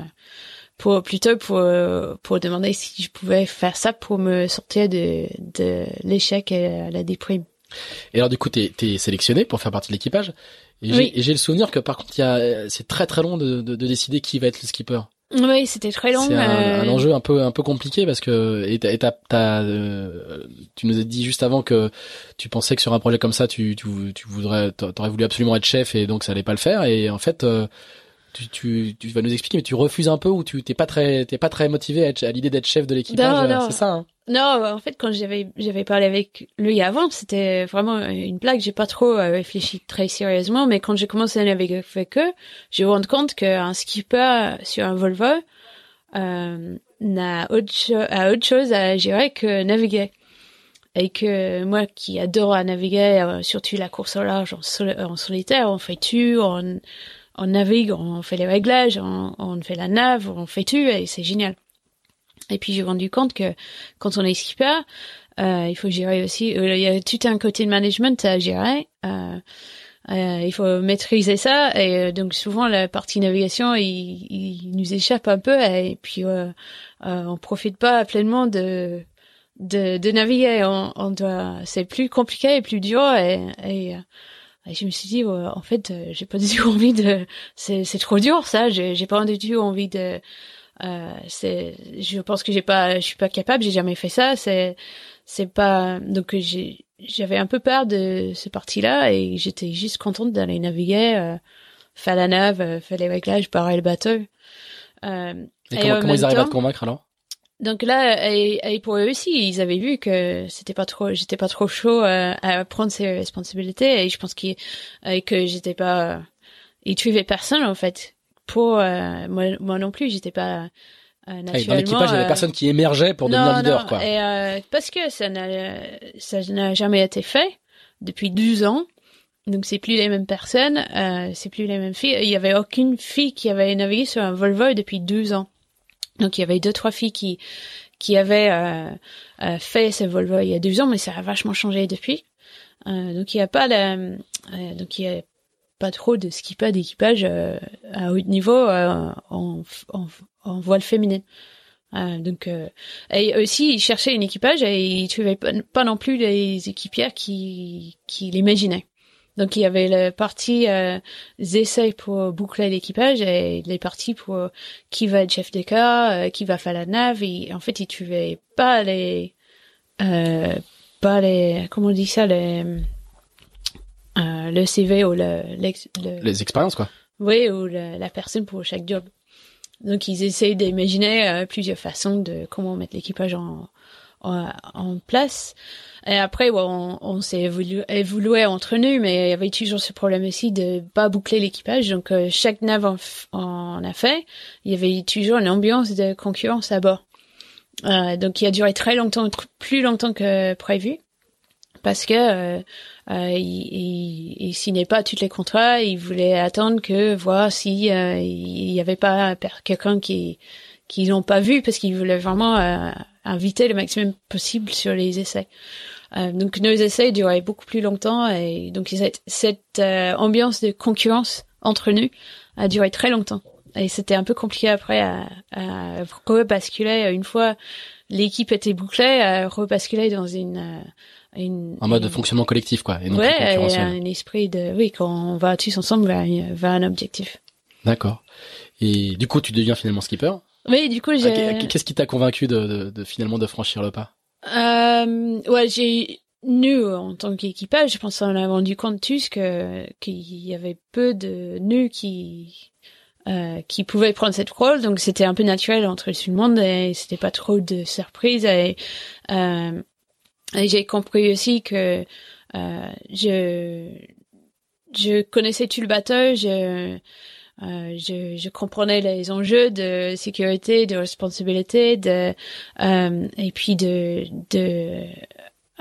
pour plutôt pour euh, pour demander si je pouvais faire ça pour me sortir de de l'échec et la déprime.
Et alors du coup, t'es es sélectionné pour faire partie de l'équipage. Et
Oui.
j'ai le souvenir que par contre, il y a, euh, c'est très très long de, de, de décider qui va être le skipper.
Oui, c'était très long.
C'est un,
euh,
un enjeu un peu un peu compliqué parce que et t'as, et t'as- t'as, euh, tu nous as dit juste avant que tu pensais que sur un projet comme ça, tu tu, tu voudrais t'aurais voulu absolument être chef et donc ça allait pas le faire. Et en fait, euh, tu, tu, tu vas nous expliquer, mais tu refuses un peu ou tu t'es pas très t'es pas très motivé à, à l'idée d'être chef de l'équipage, c'est ça hein
Non, en fait, quand j'avais j'avais parlé avec lui avant, c'était vraiment une blague. J'ai pas trop euh, réfléchi très sérieusement, mais quand j'ai commencé à naviguer avec eux, j'ai rendu compte qu'un skipper sur un Volvo euh, n'a autre, a autre chose à gérer que naviguer et que moi qui adore naviguer, euh, surtout la course au large en, en solitaire, on fait tu, on, navigue, on fait les réglages, on, on fait la nave, on fait tu, et c'est génial. Et puis j'ai rendu compte que quand on est skipper, euh, il faut gérer aussi, euh, il y a tout un côté de management à gérer. Euh, euh, il faut maîtriser ça et donc souvent la partie navigation il, il nous échappe un peu et puis euh, on profite pas pleinement de de, de naviguer. On, on doit, c'est plus compliqué et plus dur et, et, je me suis dit, en fait, euh, j'ai pas du tout envie de, c'est, c'est trop dur ça. J'ai, j'ai pas du tout envie de, euh, c'est, je pense que j'ai pas, je suis pas capable. J'ai jamais fait ça. C'est, c'est pas, donc j'ai, j'avais un peu peur de ce parti-là et j'étais juste contente d'aller naviguer, euh, faire la nave, euh, faire les réglages, parer le bateau.
Euh, et, comment, comment ils arrivent à te convaincre alors?
Donc là, et, et, pour eux aussi, ils avaient vu que c'était pas trop, j'étais pas trop chaud à, à, prendre ces responsabilités et je pense qu'ils, que j'étais pas, ils tuaient personne en fait. Pour euh, moi, moi non plus, j'étais pas euh, naturellement.
dans l'équipage, il y avait euh, personne qui émergeait pour devenir leader, quoi.
Et euh, parce que ça n'a, ça n'a jamais été fait depuis 12 ans. Donc c'est plus les mêmes personnes, euh, c'est plus les mêmes filles. Il y avait aucune fille qui avait navigué sur un Volvo depuis 12 ans. Donc il y avait deux trois filles qui qui avaient euh, euh, fait ce Volvo il y a deux ans, mais ça a vachement changé depuis. Euh, donc il y a pas la, euh, donc il y a pas trop de ski pas d'équipage euh, à haut niveau en, en, en, voile féminine. donc et aussi ils cherchaient un équipage et ils trouvaient pas non plus les équipières qui qui l'imaginaient. Donc il y avait la partie euh, essais pour boucler l'équipage et les parties pour qui va être chef de cas, euh, qui va faire la nave. Et en fait, ils trouvaient pas les, euh, pas les, comment on dit ça, les, euh, le CV ou le,
les expériences quoi.
Oui, ou la personne pour chaque job. Donc ils essayent d'imaginer euh, plusieurs façons de comment mettre l'équipage en, en, en place. Et après, on, on s'est évolué, évolué, entre nous, mais il y avait toujours ce problème aussi de pas boucler l'équipage. Donc, euh, chaque nave en, a fait, il y avait toujours une ambiance de concurrence à bord. Euh, donc, il a duré très longtemps, plus longtemps que prévu, parce que euh, euh il, il, signait pas tous les contrats. Il voulait attendre que voir si euh, il y avait pas quelqu'un qui qu'ils n'ont pas vu, parce qu'il voulait vraiment euh, inviter le maximum possible sur les essais. Euh, donc nos essais duraient beaucoup plus longtemps et donc cette, cette euh, ambiance de concurrence entre nous a duré très longtemps. Et c'était un peu compliqué après à, à rebasculer une fois l'équipe était bouclée, à rebasculer dans une, euh, une
en mode de fonctionnement collectif quoi.
Et non ouais, et un esprit de oui quand on va tous ensemble vers, vers un objectif.
D'accord. Et du coup tu deviens finalement skipper.
Oui, du coup j'ai.
Qu'est-ce qui t'a convaincu de, de, de, finalement de franchir le pas?
Euh, ouais, j'ai nous en tant qu'équipage, je pense qu'on a rendu compte tous que qu'il y avait peu de nœuds qui euh, qui pouvaient prendre cette rôle, donc c'était un peu naturel entre tout le monde et c'était pas trop de surprise et, euh, et j'ai compris aussi que euh, je je connaissais tout le bateau, je euh, je, je, comprenais les enjeux de sécurité, de responsabilité, de euh, et puis de, de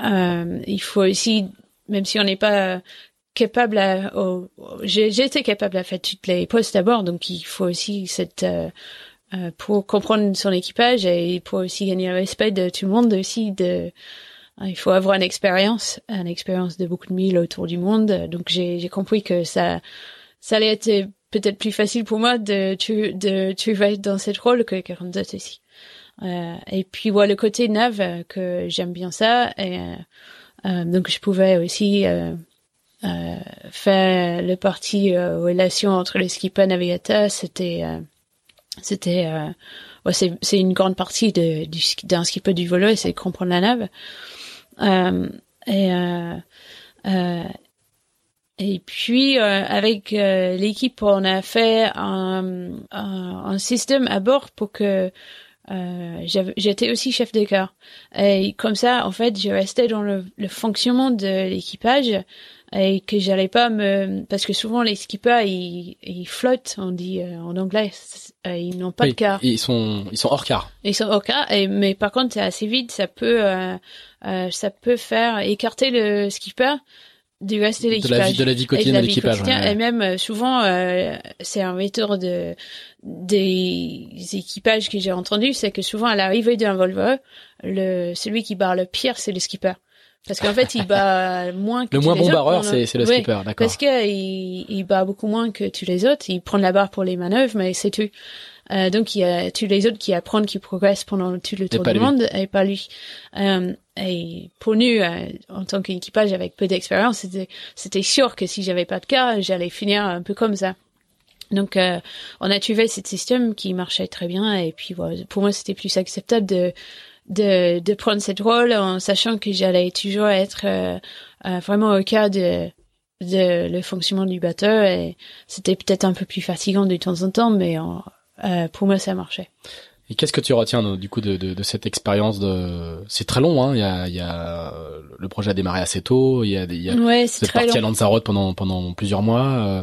euh, il faut aussi, même si on n'est pas capable à, j'étais capable à faire toutes les postes d'abord, donc il faut aussi cette euh, euh, pour comprendre son équipage et pour aussi gagner le respect de tout le monde aussi de il faut avoir une expérience, une expérience de beaucoup de milles autour du monde. Donc j'ai compris que ça, ça allait être peut-être plus facile pour moi de tu de tu vas être dans cette rôle que 42 aussi. Euh, et puis voilà le côté neuf euh, que j'aime bien ça et euh, euh donc je pouvais aussi euh, faire le parti relation entre les skippers et navigateurs c'était c'était ouais, c'est c'est une grande partie de du d'un skipper du volo c'est comprendre la nave et Et puis avec l'équipe, on a fait un, un, un, système à bord pour que euh, j'étais aussi chef de chœur. Et comme ça, en fait, je restais dans le, le fonctionnement de l'équipage et que j'allais pas me parce que souvent les skippers ils, ils flottent on dit euh, en anglais euh, ils n'ont pas de car
ils sont ils sont hors car
ils sont hors car et mais par contre c'est assez vite ça peut euh, euh, ça peut faire écarter le skipper du reste de l'équipage
de la vie de la vie quotidienne de l'équipage
et même souvent c'est un retour de des équipages que j'ai entendu c'est que souvent à l'arrivée d'un Volvo le celui qui barre le pire c'est le skipper parce qu'en fait, il bat moins que
le moins
bon
barreur, c'est c'est le skipper, d'accord.
Parce que il, il bat beaucoup moins que tous les autres. Il prend la barre pour les manœuvres, mais c'est tout. Euh, donc il y a tous les autres qui apprennent, qui progressent pendant tout le tour du monde, et pas lui. Euh, et pour nous, euh, en tant qu'équipage avec peu d'expérience, c'était c'était sûr que si j'avais pas de cas, j'allais finir un peu comme ça. Donc, euh, on a trouvé ce système qui marchait très bien, et puis voilà, pour moi, c'était plus acceptable de de, de prendre cette rôle en sachant que j'allais toujours être euh, euh, vraiment au cas de, de le fonctionnement du bateau et c'était peut-être un peu plus fatigant de temps en temps, mais euh, pour moi ça marchait.
Et qu'est-ce que tu retiens du coup de, de, de cette expérience de C'est très long, hein. Il y a, il y a le projet a démarré assez tôt. Il y a, il y a
ouais, c'est
parti long. à Lanzarote pendant pendant plusieurs mois.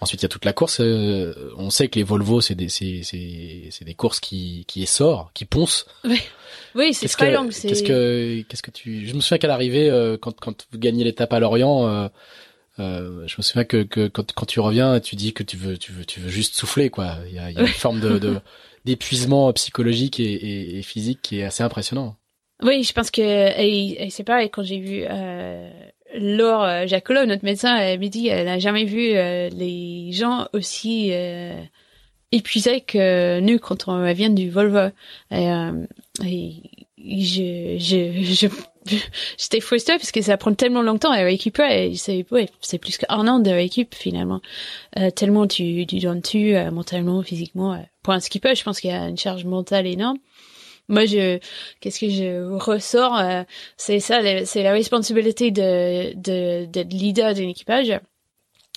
ensuite, il y a toute la course. on sait que les Volvo, c'est des c'est c'est c'est des courses qui qui essorent, qui poncent.
Ouais. Oui, c'est très long.
Qu'est-ce que, qu'est-ce que tu, je me souviens qu'à l'arrivée, euh, quand, quand vous gagnez l'étape à Lorient, euh, euh, je me souviens que, que quand, quand tu reviens, tu dis que tu veux, tu veux, tu veux juste souffler, quoi. Il y a, il y a une forme de, de d'épuisement psychologique et, physique qui est assez impressionnant.
Oui, je pense que et, c'est pareil quand j'ai vu euh, Laure euh, Jacolo, notre médecin, elle m'a dit elle n'a jamais vu euh, les gens aussi euh, épuisés que nous quand on vient du Volvo. Euh, et je, je, je, j'étais frustrée parce que ça prend tellement longtemps à récupérer. C'est, ouais, c'est plus qu'un an de récup finalement. Euh, tellement tu, tu donnes tu euh, mentalement, physiquement. Euh. Pour un skipper, je pense qu'il y a une charge mentale énorme. Moi, je, qu'est-ce que je ressors, euh, c'est ça, c'est la responsabilité de, de, d'être leader d'un équipage.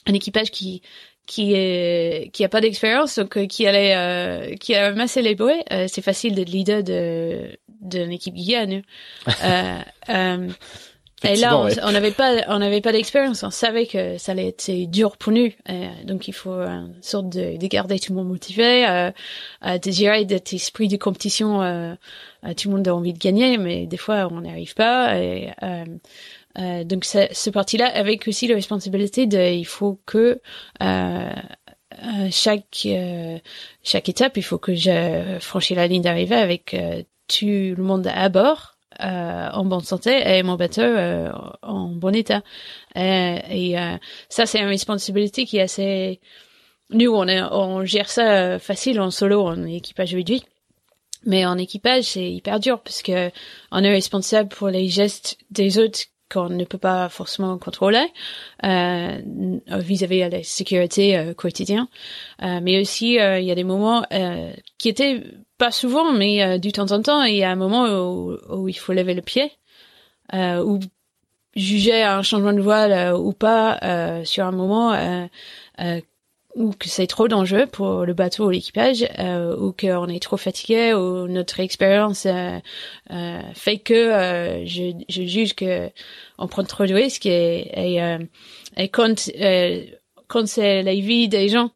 Un équipage qui, qui est qui a pas d'expérience donc euh, qui allait euh, qui a massé les bruits euh, c'est facile d'être leader de d'une équipe qui gagne euh, euh, et là on n'avait pas on n'avait pas d'expérience. On savait que ça allait être dur pour nous. Donc il faut une sorte de, de garder tout le monde motivé euh, de gérer cet esprit de compétition tout le monde a envie de gagner mais des fois on n'y arrive pas. Et euh, donc ce parti-là avec aussi la responsabilité de, il faut que euh, euh chaque euh, chaque étape, il faut que je franchisse la ligne d'arrivée avec euh, tout le monde à bord. en bonne santé et mon bateau en bon état et ça c'est une responsabilité qui est assez nous on est, on gère ça facile en solo en équipage réduit mais en équipage c'est hyper dur parce que on est responsable pour les gestes des autres qu'on ne peut pas forcément contrôler euh, vis-à-vis de la sécurité euh, quotidienne. Euh, mais aussi, euh, il y a des moments euh, qui étaient pas souvent, mais euh, du temps en temps, il y a un moment où, où il faut lever le pied, ou juger un changement de voile ou pas sur un moment ou que c'est trop dangereux pour le bateau ou l'équipage, euh, ou qu'on est trop fatigué, ou notre expérience euh, euh, fait que euh, je, je, juge que on prend trop de risques et, et, euh, et quand quand c'est la vie des gens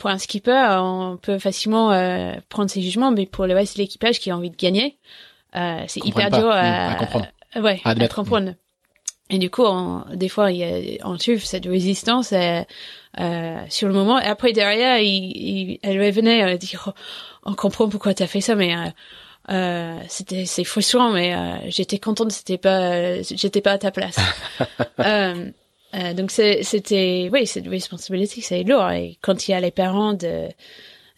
pour un skipper, on peut facilement prendre ses jugements, mais pour le reste de l'équipage qui a envie de gagner, c'est hyper dur à,
à, comprendre.
Ouais, à, comprendre. Et du coup, on, des fois, il y a, on trouve cette résistance euh, euh, sur le moment. Et après, derrière, il, il, elle revenait euh, dire oh, On comprend pourquoi tu as fait ça, mais euh, euh, c'était c'est frustrant, mais euh, j'étais contente, c'était pas, j'étais pas à ta place. euh, donc c'était, oui, c'est une responsabilité, c'est lourd. Et quand il y a les parents de,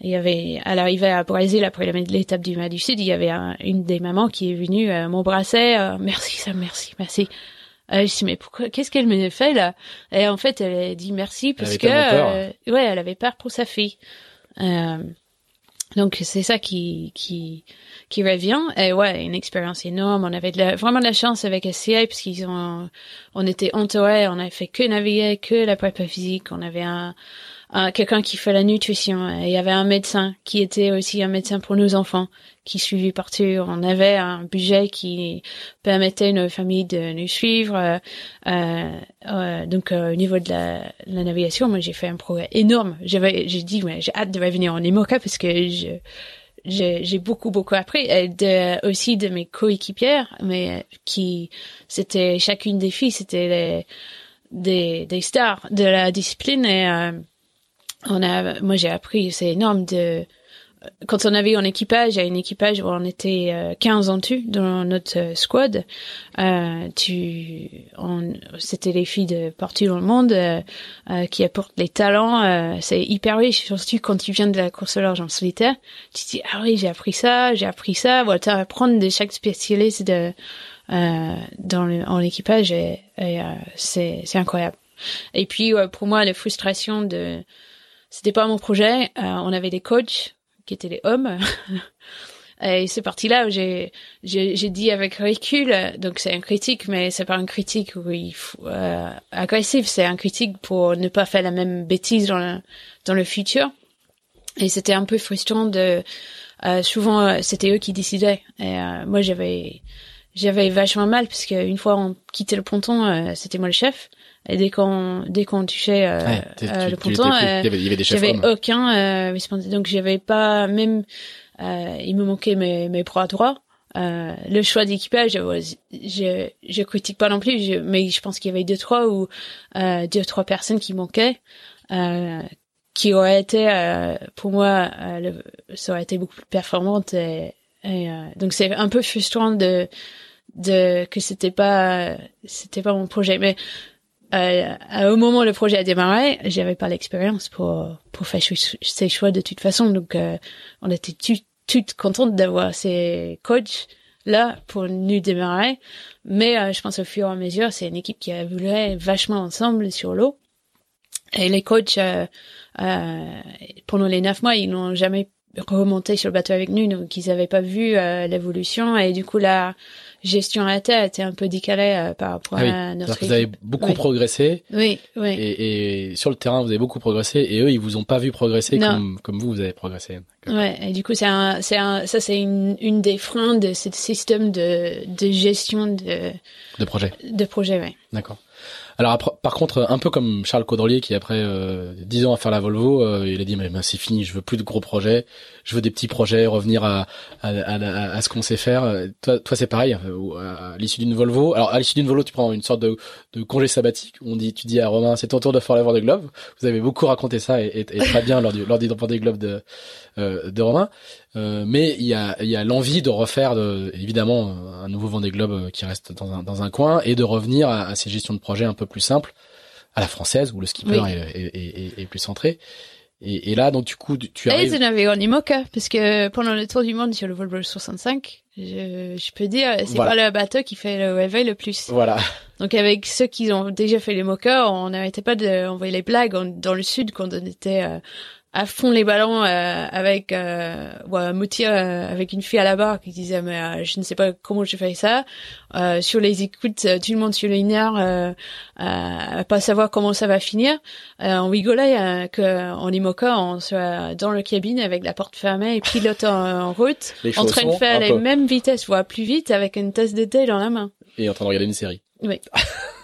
il y avait à l'arrivée à Brésil après l'étape du Mas du Sud, il y avait une des mamans qui est venue m'embrasser. merci, ça, merci, merci. Euh, je dis mais pourquoi Qu'est-ce qu'elle me fait là? Et en fait, elle a dit merci parce que euh, ouais, elle avait peur pour sa fille. Euh, Donc c'est ça qui qui qui revient et ouais une expérience énorme. On avait de la, vraiment de la chance avec SCA parce qu'ils ont on était entouré, on avait fait que naviguer, que la prépa physique. On avait un quelqu'un qui fait la nutrition. Il y avait un médecin qui était aussi un médecin pour nos enfants qui suivait partout. On avait un budget qui permettait à nos familles de nous suivre. Euh, euh, euh donc euh, au niveau de la, la navigation, moi j'ai fait un progrès énorme. J'avais, j'ai dit, ouais, j'ai hâte de revenir en IMOCA parce que je j'ai beaucoup beaucoup appris et de, aussi de mes coéquipières mais qui c'était chacune des filles c'était des des stars de la discipline et on a, moi j'ai appris, c'est énorme de, quand on avait un équipage, un équipage où on était 15 euh, en tout dans notre euh, squad, euh, tu, c'était les filles de partout dans le monde euh, qui apportent les talents. c'est hyper riche, surtout quand tu viens de la course à l'argent solitaire. Tu te dis ah oui j'ai appris ça, j'ai appris ça. Voilà, tu apprends de chaque spécialiste de dans le, en équipage et, et c'est c'est incroyable. Et puis pour moi la frustration de c'était pas mon projet. Euh, on avait des coachs qui étaient les hommes. Et c'est parti là où j'ai, dit avec recul, donc c'est un critique, mais c'est pas un critique où euh, agressif, c'est un critique pour ne pas faire la même bêtise dans le, dans le futur. Et c'était un peu frustrant de, euh, souvent euh, c'était eux qui décidaient. Et euh, moi j'avais, j'avais vachement mal parce qu'une fois on quittait le ponton, c'était moi le chef. Et dès qu'on dès qu'on touchait euh, euh le ponton, euh, j'avais aucun euh, donc j'avais pas même euh, il me manquait mes mes bras droits. Euh, le choix d'équipage, je, je critique pas non plus, mais je pense qu'il y avait deux trois ou euh, deux trois personnes qui manquaient, euh, qui auraient été pour moi, le, ça aurait été beaucoup plus performante. Et, et donc c'est un peu frustrant de de que c'était pas c'était pas mon projet, mais euh, au moment où le projet a démarré, j'avais pas l'expérience pour pour faire ces choix de toute façon. Donc, euh, on était toutes contentes d'avoir ces coachs là pour nous démarrer. Mais euh, je pense au fur et à mesure, c'est une équipe qui a voulu vachement ensemble sur l'eau. Et les coachs, euh, pendant les neuf mois, ils n'ont jamais remonté sur le bateau avec nous, donc ils n'avaient pas vu l'évolution. Et du coup, là gestion à la tête était un peu décalée euh, par rapport ah à notre
Vous avez beaucoup progressé.
Oui, oui.
Et, et, sur le terrain, vous avez beaucoup progressé, et eux, ils vous ont pas vu progresser comme, comme vous, vous avez progressé.
Ouais, et du coup, c'est un, c'est un, ça, c'est une, une des freins de ce système de, de gestion de.
De projet.
De projet, ouais.
D'accord. Alors par contre, un peu comme Charles Caudrelier qui après euh, 10 ans à faire la Volvo, euh, il a dit mais, c'est fini, je veux plus de gros projets, je veux des petits projets, revenir à, à, à, à ce qu'on sait faire. Toi, toi c'est pareil, euh, à, l'issue d'une Volvo. Alors à l'issue d'une Volvo, tu prends une sorte de, de congé sabbatique. On dit, tu dis à Romain, c'est ton tour de faire la des globes. Vous avez beaucoup raconté ça et, et, très bien lors du lors des globes de euh, de Romain. Euh, mais il y a, il y a l'envie de refaire de, évidemment un nouveau Vendée Globe euh, qui reste dans un, dans un coin et de revenir à, à, ces gestions de projets un peu plus simples à la française où le skipper est, est, est, plus centré. Et, et, là, donc du coup, tu arrives.
Et ils avaient en IMOCA, parce que pendant le tour du monde sur le Volvo 65, je, je peux dire, c'est pas le bateau qui fait le réveil le plus.
Voilà.
Donc avec ceux qui ont déjà fait les moca, on n'arrêtait pas d'envoyer les blagues dans le sud quand on était euh, à fond les ballons euh, avec euh, ouais, Moutier euh, avec une fille à la barre qui disait mais euh, je ne sais pas comment je fais ça. Euh, sur les écoutes tout le monde sur les nerfs pas savoir comment ça va finir. On rigolait que en Imoca on soit dans le cabine avec la porte fermée et pilote en, route en train de faire les mêmes vitesses voire plus vite avec une tasse de thé dans la main.
Et en train de regarder une série.
Oui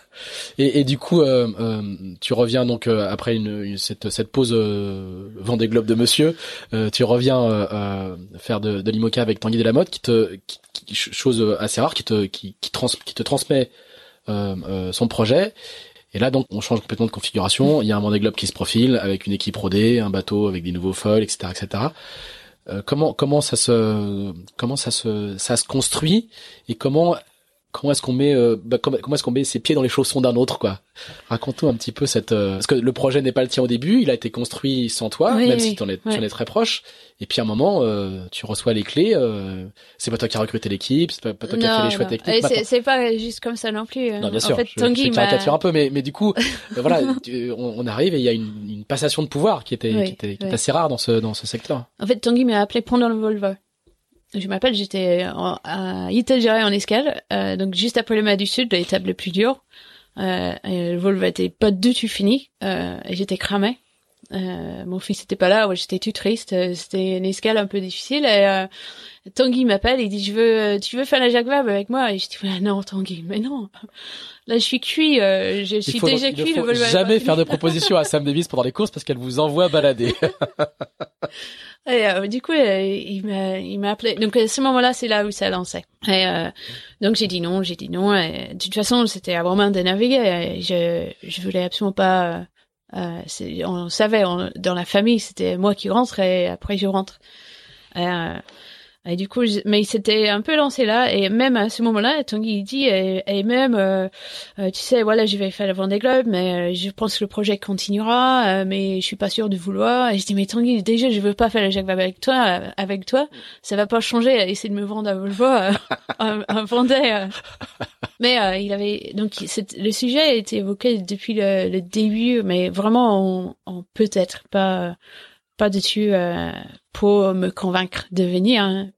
Et, et, du coup, euh, euh, tu reviens donc euh, après une, cette, cette pause euh, Vendée Globe de Monsieur, euh, tu reviens euh, faire de, de l'IMOCA avec Tanguy Delamotte, qui te, qui, chose assez rare, qui te, qui, qui, trans, qui te transmet son projet. Et là, donc, on change complètement de configuration. Il y a un Vendée Globe qui se profile avec une équipe rodée, un bateau avec des nouveaux foils, etc., etc. comment comment ça se comment ça se ça se construit et comment comment est-ce qu'on met euh, bah, comment, est-ce qu'on met ses pieds dans les chaussons d'un autre quoi. Raconte-nous un petit peu cette euh, parce que le projet n'est pas le tien au début il a été construit sans toi même si tu en es, tu en es très proche. Et puis à un moment euh, tu reçois les clés c'est pas toi qui as recruté l'équipe c'est pas, toi qui as fait les choix techniques
c'est, c'est pas juste comme ça non plus
non bien sûr en fait, je, Tanguy je caricature un peu mais mais du coup voilà on, arrive et il y a une, une, passation de pouvoir qui était qui était, qui était assez rare dans ce dans ce secteur.
En fait Tanguy m'a appelé pendant le Volvo je m'appelle, j'étais à Italgéré en escale, euh, donc juste après le Mer du Sud, l'étape la plus dure. Euh, et le vol était pas du tout fini, euh, et j'étais cramée. Euh, mon fils était pas là, ouais, j'étais tout triste. Euh, c'était une escale un peu difficile. Et euh, Tanguy m'appelle, il dit je veux, tu veux faire la Jacques Vabre avec moi? Et je dis non Tanguy, mais non. Là je suis cuit, je suis déjà cuit.
Il ne faut jamais faire de propositions à Sam Davis pendant les courses parce qu'elle vous envoie balader.
Et euh, du coup, euh, il m'a, il m'a appelé. Donc à ce moment-là, c'est là où ça lancé. Et euh, donc j'ai dit non, j'ai dit non. Et, de toute façon, c'était vraiment de naviguer. je, je voulais absolument pas. Euh, on savait dans la famille, c'était moi qui rentre et après je rentre. Et, et du coup, mais il s'était un peu lancé là, et même à ce moment-là, Tanguy dit, et, même, euh, euh, tu sais, voilà, je vais faire le Vendée Globe, mais euh, je pense que le projet continuera, mais je suis pas sûr de vouloir. Et je dis, mais Tanguy, déjà, je veux pas faire le Jacques Vabre avec toi, avec toi, ça va pas changer. Essayer de me vendre à Volvo, un, un Vendée. mais il avait donc le sujet a été évoqué depuis le, début, mais vraiment, on, peut-être pas pas dessus euh, pour me convaincre de venir. Hein.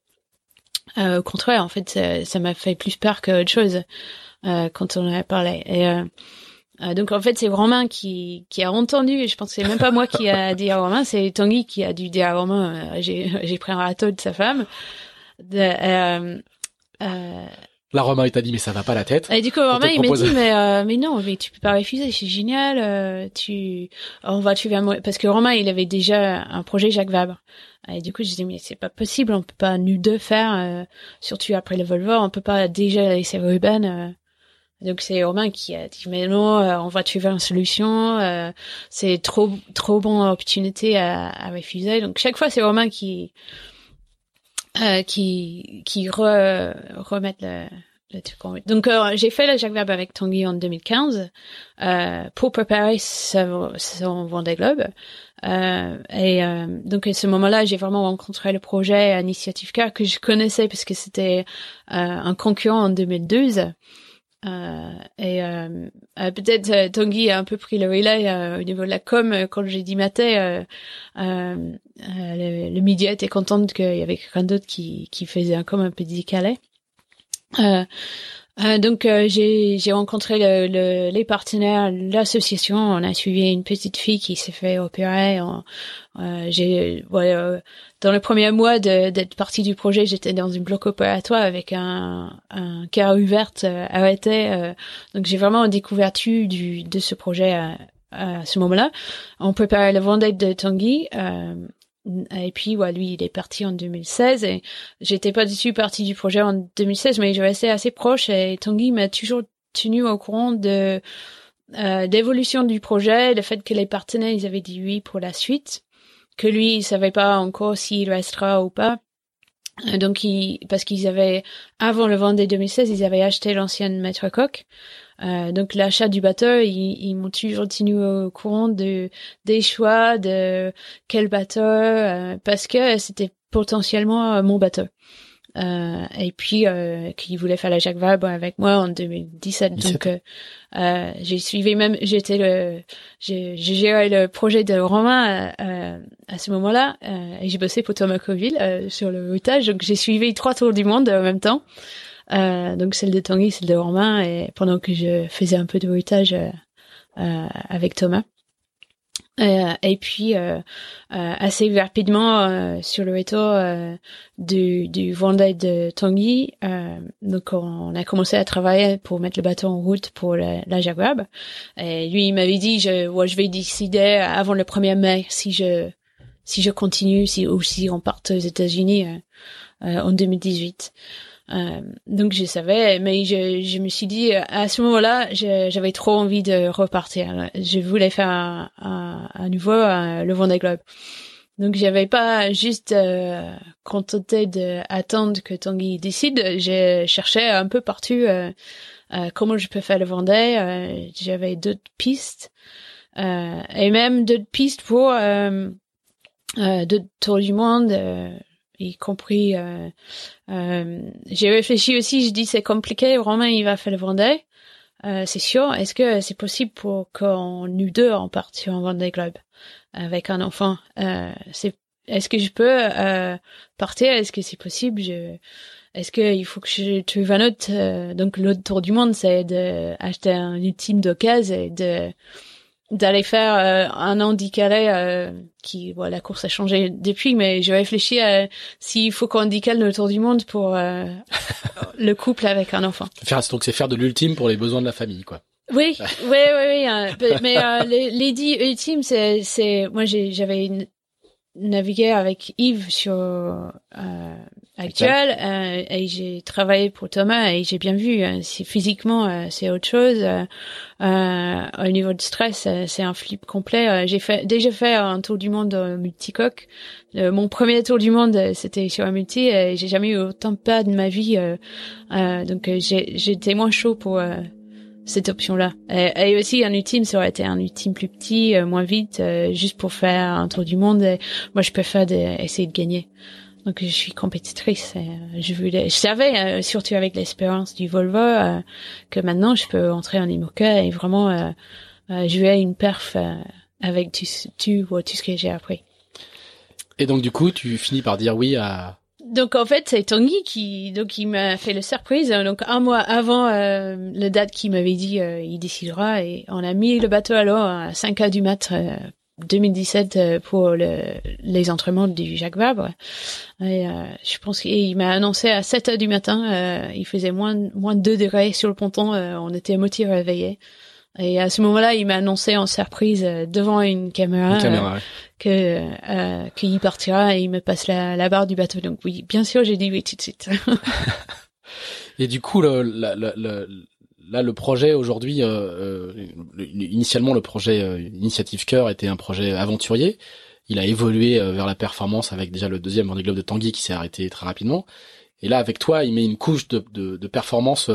Euh, au contraire, en fait, ça m'a fait plus peur qu'autre chose euh, quand on en a parlé. Et euh, euh, donc en fait, c'est Romain qui qui a entendu. Je pense que c'est même pas moi qui a dit à Romain, c'est Tanguy qui a dû dire à Romain. Euh, j'ai pris un râteau de sa femme. De, euh,
Là, Romain, il t'a dit, mais ça va pas la tête.
Et du coup, Romain, il m'a dit, mais, mais non, mais tu peux pas refuser, c'est génial, tu, on va, tu vas, parce que Romain, il avait déjà un projet Jacques Vabre. Et du coup, je disais, mais c'est pas possible, on peut pas nous deux faire, euh, surtout après le Volvo, on peut pas déjà laisser Ruben. Euh. Donc c'est Romain qui a dit, mais non, euh, on va trouver une solution, c'est trop trop bonne opportunité à, à, refuser. Donc chaque fois, c'est Romain qui qui qui re, remet le, donc j'ai fait le Jacques Vabre avec Tanguy en 2015 euh, pour préparer son, son Vendée Globe. Euh, et euh, donc à ce moment-là, j'ai vraiment rencontré le projet Initiative Car que je connaissais parce que c'était euh, un concurrent en 2012. Euh, et peut-être Tanguy a un peu pris le relais au niveau de la com quand j'ai dit matin. Le, le, média était content qu'il y avait quelqu'un d'autre qui, qui faisait un com un peu décalé. Euh, euh, donc euh, j'ai rencontré le, le, les partenaires, l'association. On a suivi une petite fille qui s'est fait opérer. Euh, j'ai voilà, dans le premier mois d'être partie du projet, j'étais dans une bloc opératoire avec un un cœur ouvert arrêté. donc j'ai vraiment découvert du de ce projet à, à ce moment-là. On préparait le Vendée de Tanguy. Euh, et puis, ouais, lui, il est parti en 2016 et j'étais pas du tout partie du projet en 2016, mais je restais assez proche et Tanguy m'a toujours tenu au courant de euh, d'évolution du projet, le fait que les partenaires, ils avaient dit oui pour la suite, que lui, il savait pas encore s'il restera ou pas. Euh, donc, il, parce qu'ils avaient, avant le Vendée 2016, ils avaient acheté l'ancienne Maître Coq. Euh, donc l'achat du bateau, ils, m'ont toujours tenu au courant de des choix de quel bateau euh, parce que c'était potentiellement euh, mon bateau. Euh, et puis euh, qui voulait faire la Jacques Vabre avec moi en 2017. Donc euh, j'ai suivi même, j'étais le, j'ai géré le projet de Romain à ce moment-là et j'ai bossé pour Thomas Coville sur le routage. Donc j'ai suivi trois tours du monde en même temps. Euh, donc celle de Tanguy, celle de Romain, et pendant que je faisais un peu de bruitage euh, euh, avec Thomas. Euh, et puis euh, assez rapidement sur le retour du, du Vendée de Tanguy, donc on a commencé à travailler pour mettre le bateau en route pour la, Jaguar. Et lui il m'avait dit je, ouais, je vais décider avant le 1er mai si je si je continue si ou si on part aux États-Unis en 2018. Euh, donc je savais, mais je, je me suis dit à ce moment-là, j'avais trop envie de repartir. Je voulais faire à, nouveau euh, le Vendée Globe. donc j'avais pas juste euh, contenté d'attendre que Tanguy décide. J'ai cherché un peu partout euh, euh, comment je peux faire le Vendée. Euh, j'avais d'autres pistes euh, et même d'autres pistes pour d'autres tours du monde, y compris. J'ai réfléchi aussi. Je dis c'est compliqué. Romain il va faire le Vendée. c'est sûr. Est-ce que c'est possible pour qu'on nous deux en partir en Vendée Globe? avec un enfant? Euh, c'est est-ce que je peux euh, partir? Est-ce que c'est possible? Je, Est-ce qu'il faut que je trouve un autre euh, Donc l'autre tour du monde, c'est d'acheter un ultime d'occasion et de d'aller faire euh, un an d'Icalé euh, qui voilà la course a changé depuis mais je réfléchis à s'il faut qu'on décale le tour du monde pour le couple avec un enfant.
Faire donc c'est faire de l'ultime pour les besoins de la famille quoi.
Oui, oui, oui, oui. Hein. mais euh, les, dix ultimes, c'est, c'est, moi, j'avais navigué avec Yves sur euh, actuel euh, et j'ai travaillé pour Thomas et j'ai bien vu. C'est physiquement, euh, c'est autre chose. Euh, au niveau de stress, c'est un flip complet. j'ai fait déjà fait un tour du monde multicoque. mon premier tour du monde, c'était sur un multi et j'ai jamais eu autant de pas de ma vie. donc j'étais moins chaud pour cette option-là. Et, aussi un ultime, ça aurait été un ultime plus petit, euh, moins vite, euh, juste pour faire un tour du monde. moi, je préfère essayer de gagner. Donc, je suis compétitrice. Euh, je voulais, je savais, surtout avec l'espérance du Volvo, que maintenant, je peux entrer en IMOCA et vraiment jouer une perf avec tout, tout, tout ce que j'ai appris.
Et donc, du coup, tu finis par dire oui à
donc en fait c'est Tanguy qui donc il m'a fait le surprise donc un mois avant euh, le date qu'il m'avait dit euh, il décidera et on a mis le bateau alors à 5 heures du mat 2017 euh, pour le, les entraînements du Jacques Vabre et je pense qu'il m'a annoncé à 7 heures du matin il faisait moins moins de 2 degrés sur le ponton on était à moitié réveillés et à ce moment-là, il m'a annoncé en surprise devant une caméra, que euh, qu'il partira et il me passe la, la, barre du bateau. Donc oui, bien sûr, j'ai dit oui tout de suite.
et du coup, le, le, là, le projet aujourd'hui, euh, euh initialement, le projet euh, Initiative Cœur était un projet aventurier. Il a évolué euh, vers la performance avec déjà le deuxième Vendée Globe de Tanguy qui s'est arrêté très rapidement. Et là, avec toi, il met une couche de, de, de performance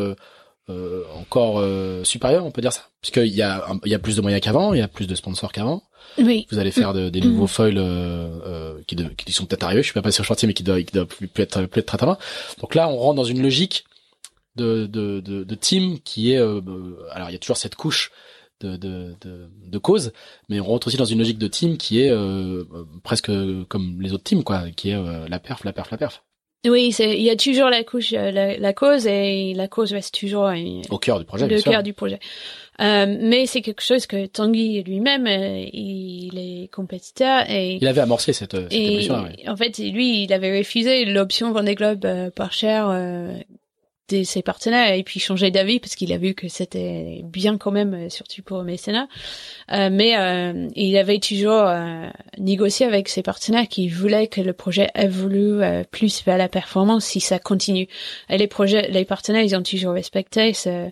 encore supérieure, on peut dire ça, puisqu'il y a il y a plus de moyens qu'avant, il y a plus de sponsors qu'avant.
Oui.
Vous allez faire des nouveaux mm. foils euh, euh, qui, qui sont peut-être arrivés. Je suis pas passé le chantier, mais qui doivent, qui doivent plus, être, plus être très, très loin. Donc là, on rentre dans une logique de, de, de, de team qui est. Euh, alors, il y a toujours cette couche de, de, de, de, cause, mais on rentre aussi dans une logique de team qui est euh, presque comme les autres teams, quoi, qui est euh, la perf, la perf, la perf.
Oui, il y a toujours la couche, la, la, cause et la cause reste toujours
au cœur du projet.
Le cœur du projet. Euh, mais c'est quelque chose que Tanguy lui-même, euh, il est compétiteur et
il avait amorcé cette, cette évolution.
En fait, lui, il avait refusé l'option Vendée Globe euh, par cher de ses partenaires et puis changé d'avis parce qu'il a vu que c'était bien quand même, surtout pour mécénat. Euh, mais euh, il avait toujours négocié avec ses partenaires qui voulaient que le projet évolue plus vers la performance si ça continue. Et les projets, les partenaires, ils ont toujours respecté ce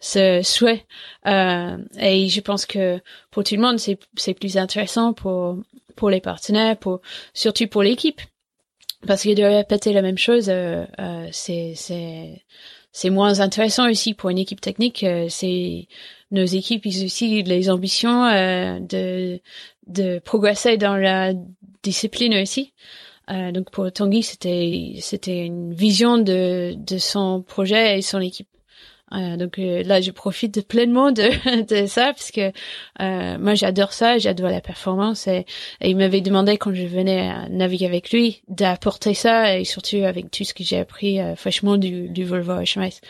ce souhait. Euh, et je pense que pour tout le monde, c'est c'est plus intéressant pour pour les partenaires, pour surtout pour l'équipe, parce que de répéter la même chose, euh, euh, c'est c'est c'est moins intéressant aussi pour une équipe technique. Euh, c'est nos équipes, ils aussi les ambitions euh, de de progresser dans la discipline aussi. Euh, donc pour Tanguy, c'était c'était une vision de de son projet et son équipe. Euh, donc euh, là, je profite pleinement de, de ça parce que euh, moi, j'adore ça, j'adore la performance et, il m'avait demandé quand je venais naviguer avec lui d'apporter ça et surtout avec tout ce que j'ai appris fraîchement du, du Volvo HMS.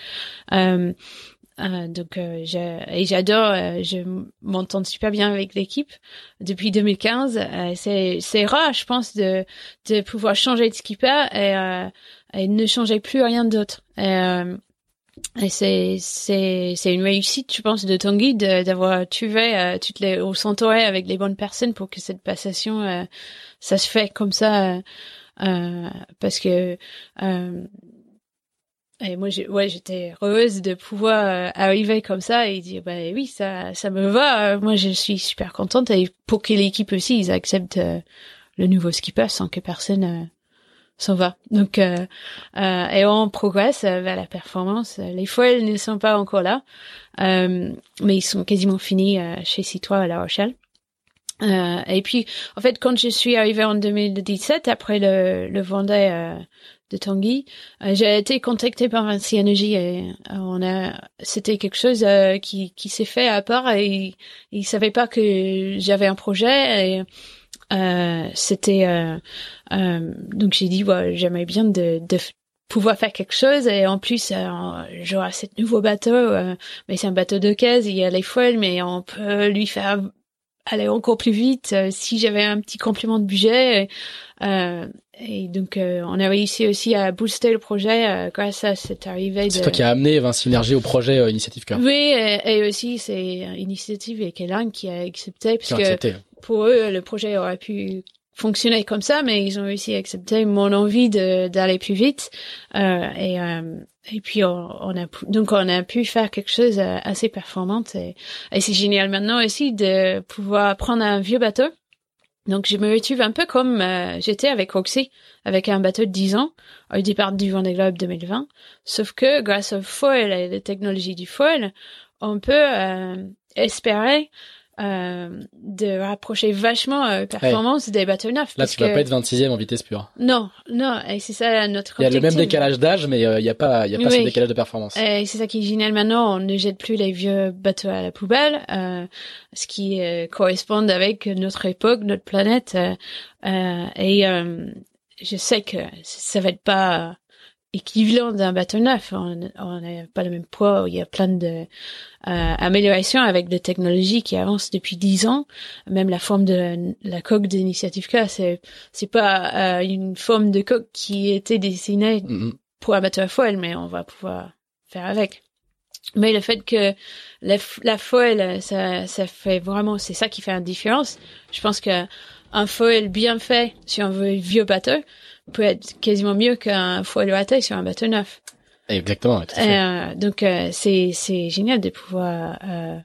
donc et j'adore, je m'entends super bien avec l'équipe depuis 2015. c'est c'est rare, je pense, de de pouvoir changer de skipper et, et ne changer plus rien d'autre. Et c'est c'est c'est une réussite, je pense, de ton guide d'avoir tué euh, s'entourer avec les bonnes personnes pour que cette passation euh, ça se fait comme ça euh, euh parce que euh, et moi j'ai ouais j'étais heureuse de pouvoir arriver comme ça et dire bah oui ça ça me va moi je suis super contente et pour que l'équipe aussi ils acceptent le nouveau skipper sans que personne s'en va. Donc, euh, euh, et on progresse vers la performance. Les foils ne sont pas encore là, euh, mais ils sont quasiment finis euh, chez Citroën à La Rochelle. Euh, et puis, en fait, quand je suis arrivée en 2017, après le, le Vendée euh, de Tanguy, j'ai été contactée par Vinci Energy et on a, c'était quelque chose qui, qui s'est fait à part et ils, savaient pas que j'avais un projet et euh, c'était euh, euh, donc j'ai dit ouais, j'aimerais bien de, de pouvoir faire quelque chose. Et en plus genre cette nouveau bateau mais c'est un bateau de caisse il y a les foils mais on peut lui faire aller encore plus vite si j'avais un petit complément de budget. Euh, et donc on a réussi aussi à booster le projet grâce à cette arrivée
c'est toi qui as amené Vinci Énergie au projet Initiative Cœur.
Oui et, et aussi c'est Initiative et Kélan qui a accepté parce que accepté pour eux, le projet aurait pu fonctionner comme ça, mais ils ont réussi à accepter mon envie d'aller plus vite. Euh, et, euh, et puis on, a donc on a pu faire quelque chose euh, assez performante et, et c'est génial maintenant aussi de pouvoir prendre un vieux bateau. Donc je me retrouve un peu comme euh, j'étais avec Roxy, avec un bateau de 10 ans au départ du Vendée Globe 2020. Sauf que grâce au foil et la technologie du foil, on peut euh, espérer euh, de rapprocher vachement euh, performance des bateaux neufs.
Là, tu vas pas être 26e en vitesse pure.
Non, non, et c'est ça notre
Il y a le même décalage d'âge, mais euh, il n'y a pas, il y a pas ce décalage de performance.
Et c'est ça qui est génial maintenant. On ne jette plus les vieux bateaux à la poubelle, euh, ce qui euh, correspond avec notre époque, notre planète. et je sais que ça va être pas équivalent d'un bateau neuf. On n'a pas le même poids. Il y a plein de euh, améliorations avec des technologies qui avancent depuis dix ans. Même la forme de la coque d'initiative K, c'est c'est pas euh, une forme de coque qui était dessinée mm-hmm. pour un bateau à foile, mais on va pouvoir faire avec. Mais le fait que la, la foile, ça, ça fait vraiment, c'est ça qui fait une différence. Je pense que un foil bien fait sur un vieux bateau peut être quasiment mieux qu'un foil raté sur un bateau neuf.
Exactement.
Euh, donc euh, c'est c'est génial de pouvoir euh,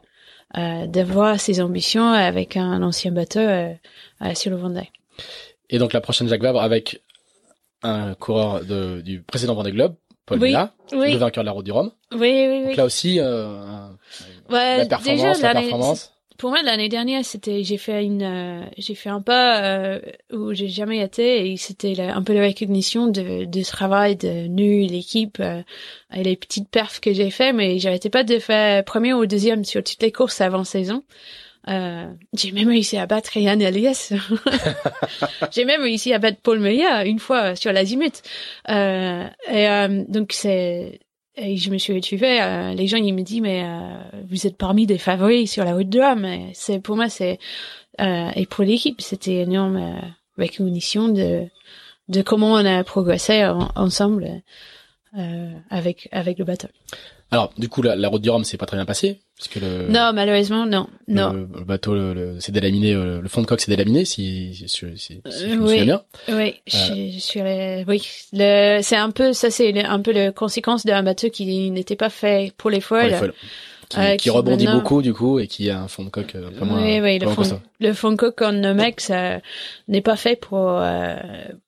euh, d'avoir ces ambitions avec un ancien bateau euh, euh, sur le Vendée.
Et donc la prochaine Jacques Vabre avec un coureur de, du précédent Vendée Globe, Paul
oui, oui.
le vainqueur de la Route du Rhum.
Oui, oui,
donc
oui.
là aussi,
ouais,
la performance,
déjà,
la performance
pour moi l'année dernière c'était j'ai fait une euh, j'ai fait un pas euh, où j'ai jamais été et c'était un peu la recognition de de travail de nu l'équipe euh, et les petites perfs que j'ai fait mais j'arrêtais pas de faire premier ou deuxième sur toutes les courses avant saison euh, j'ai même réussi à battre Yann Elias. j'ai même réussi à battre Paul Meillat une fois sur l'azimut. Euh, et euh, donc c'est et je me suis retrouvée, euh, les gens ils me disent mais euh, vous êtes parmi des favoris sur la route de l'homme. C'est pour moi c'est euh, et pour l'équipe c'était énorme euh, recognition de de comment on a progressé ensemble euh, avec avec le bateau.
Alors, du coup, la, la route du Rhum s'est pas très bien passée, puisque le
non, malheureusement, non, non.
Le, le bateau, le, le s'est délaminé, euh, le fond de coque s'est délaminé, si si, si, je me
oui,
souviens bien.
Oui, je, je suis allée- oui. Le, c'est un peu ça, c'est le- un peu la conséquence d'un bateau qui n'était pas fait pour les
Pour
foils.
les foils. Qui,
Euh,
qui
qui
rebondit
maintenant-
beaucoup, du coup, et qui a un fond de coque euh, un peu moins,
oui, oui,
pas
le fond,
costaud.
le fond de coque en Nomex euh, n'est pas fait pour euh,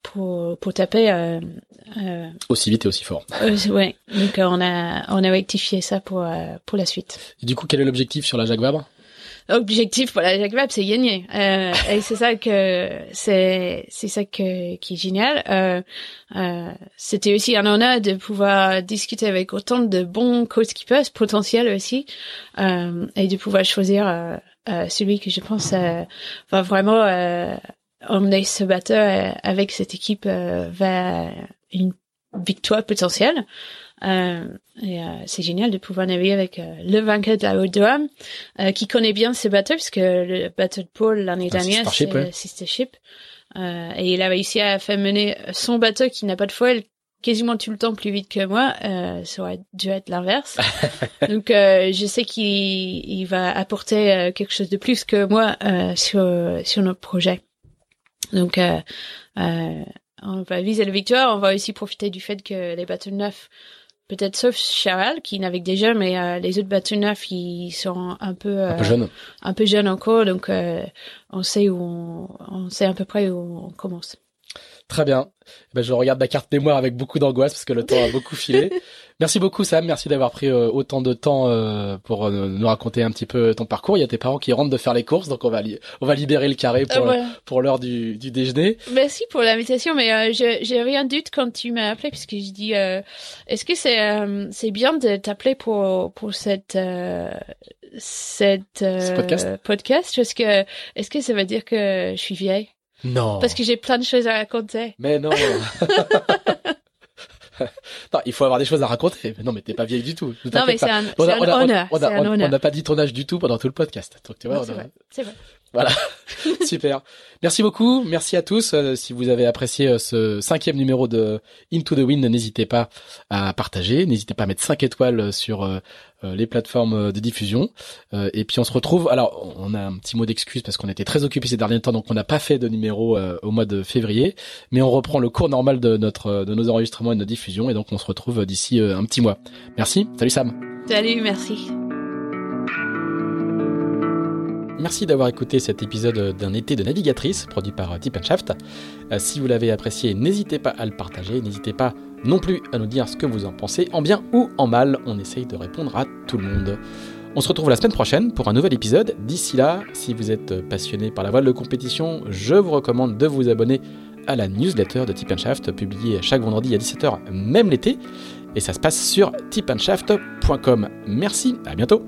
pour pour taper. Euh, euh,
Aussi vite et aussi fort.
ouais, donc on a on a rectifié ça pour pour la suite.
Et du coup, quel est l'objectif sur la Jacques Vabre?
Objectif pour la Vabre, c'est gagner. Euh, et c'est ça que c'est c'est ça que qui est génial. Euh, euh, C'était aussi un honneur de pouvoir discuter avec autant de bons co-skippers potentiels aussi, euh, et de pouvoir choisir euh, euh, celui que je pense va vraiment emmener ce bateau euh, avec cette équipe vers une victoire potentielle. Euh, et euh, c'est génial de pouvoir naviguer avec euh, le vainqueur de la Haute de Rhum, euh, qui connaît bien ce bateau, puisque le bateau de Paul l'année
Un
dernière, c'est
ouais.
le Sister Ship. Euh, et il a réussi à faire mener son bateau qui n'a pas de foil quasiment tout le temps plus vite que moi. Euh, ça aurait dû être l'inverse. Donc euh, je sais qu'il il va apporter euh, quelque chose de plus que moi euh, sur sur notre projet. Donc euh, euh, on va viser la victoire. On va aussi profiter du fait que les bateaux neufs peut-être sauf Charal qui navigue déjà, mais les autres bateaux neufs ils sont un peu
un peu jeunes,
un peu jeunes encore, donc on sait où on, on sait à peu près où on commence.
Très bien. Ben, je regarde ma carte mémoire avec beaucoup d'angoisse parce que le temps a beaucoup filé. Merci beaucoup Sam, merci d'avoir pris euh, autant de temps euh, pour euh, nous raconter un petit peu ton parcours. Il y a tes parents qui rentrent de faire les courses, donc on va on va libérer le carré pour pour l'heure du, du déjeuner.
Merci pour l'invitation, mais j'ai rien doute quand tu m'as appelé puisque je dis est-ce que c'est c'est bien de t'appeler pour pour cette cette
podcast?
podcast? Parce que est-ce que ça veut dire que je suis vieille?
Non.
Parce que j'ai plein de choses à raconter.
Mais non. non, il faut avoir des choses à raconter. non, mais t'es pas vieille du tout.
Non, mais c'est un, honneur.
On n'a pas dit ton âge du tout pendant tout le podcast. Donc, tu vois,
c'est vrai.
Voilà, super. Merci beaucoup, merci à tous. Euh, si vous avez apprécié euh, ce cinquième numéro de Into the Wind, n'hésitez pas à partager, n'hésitez pas à mettre 5 étoiles euh, sur les plateformes de diffusion. et puis on se retrouve. Alors, on a un petit mot d'excuse parce qu'on était très occupés ces derniers temps, donc on n'a pas fait de numéro au mois de février, mais on reprend le cours normal de notre de nos enregistrements et de nos diffusions, et donc on se retrouve d'ici un petit mois. Merci. Salut Sam.
Salut, merci.
Merci d'avoir écouté cet épisode d'un été de navigatrice produit par Tip Shaft. Euh, si vous l'avez apprécié, n'hésitez pas à le partager, n'hésitez pas non plus à nous dire ce que vous en pensez, en bien ou en mal, on essaye de répondre à tout le monde. On se retrouve la semaine prochaine pour un nouvel épisode. D'ici là, si vous êtes passionné par la voile de compétition, je vous recommande de vous abonner à la newsletter de Tip Shaft, publiée chaque vendredi à 17h, même l'été. Et ça se passe sur tipandshaft.com. Merci, à bientôt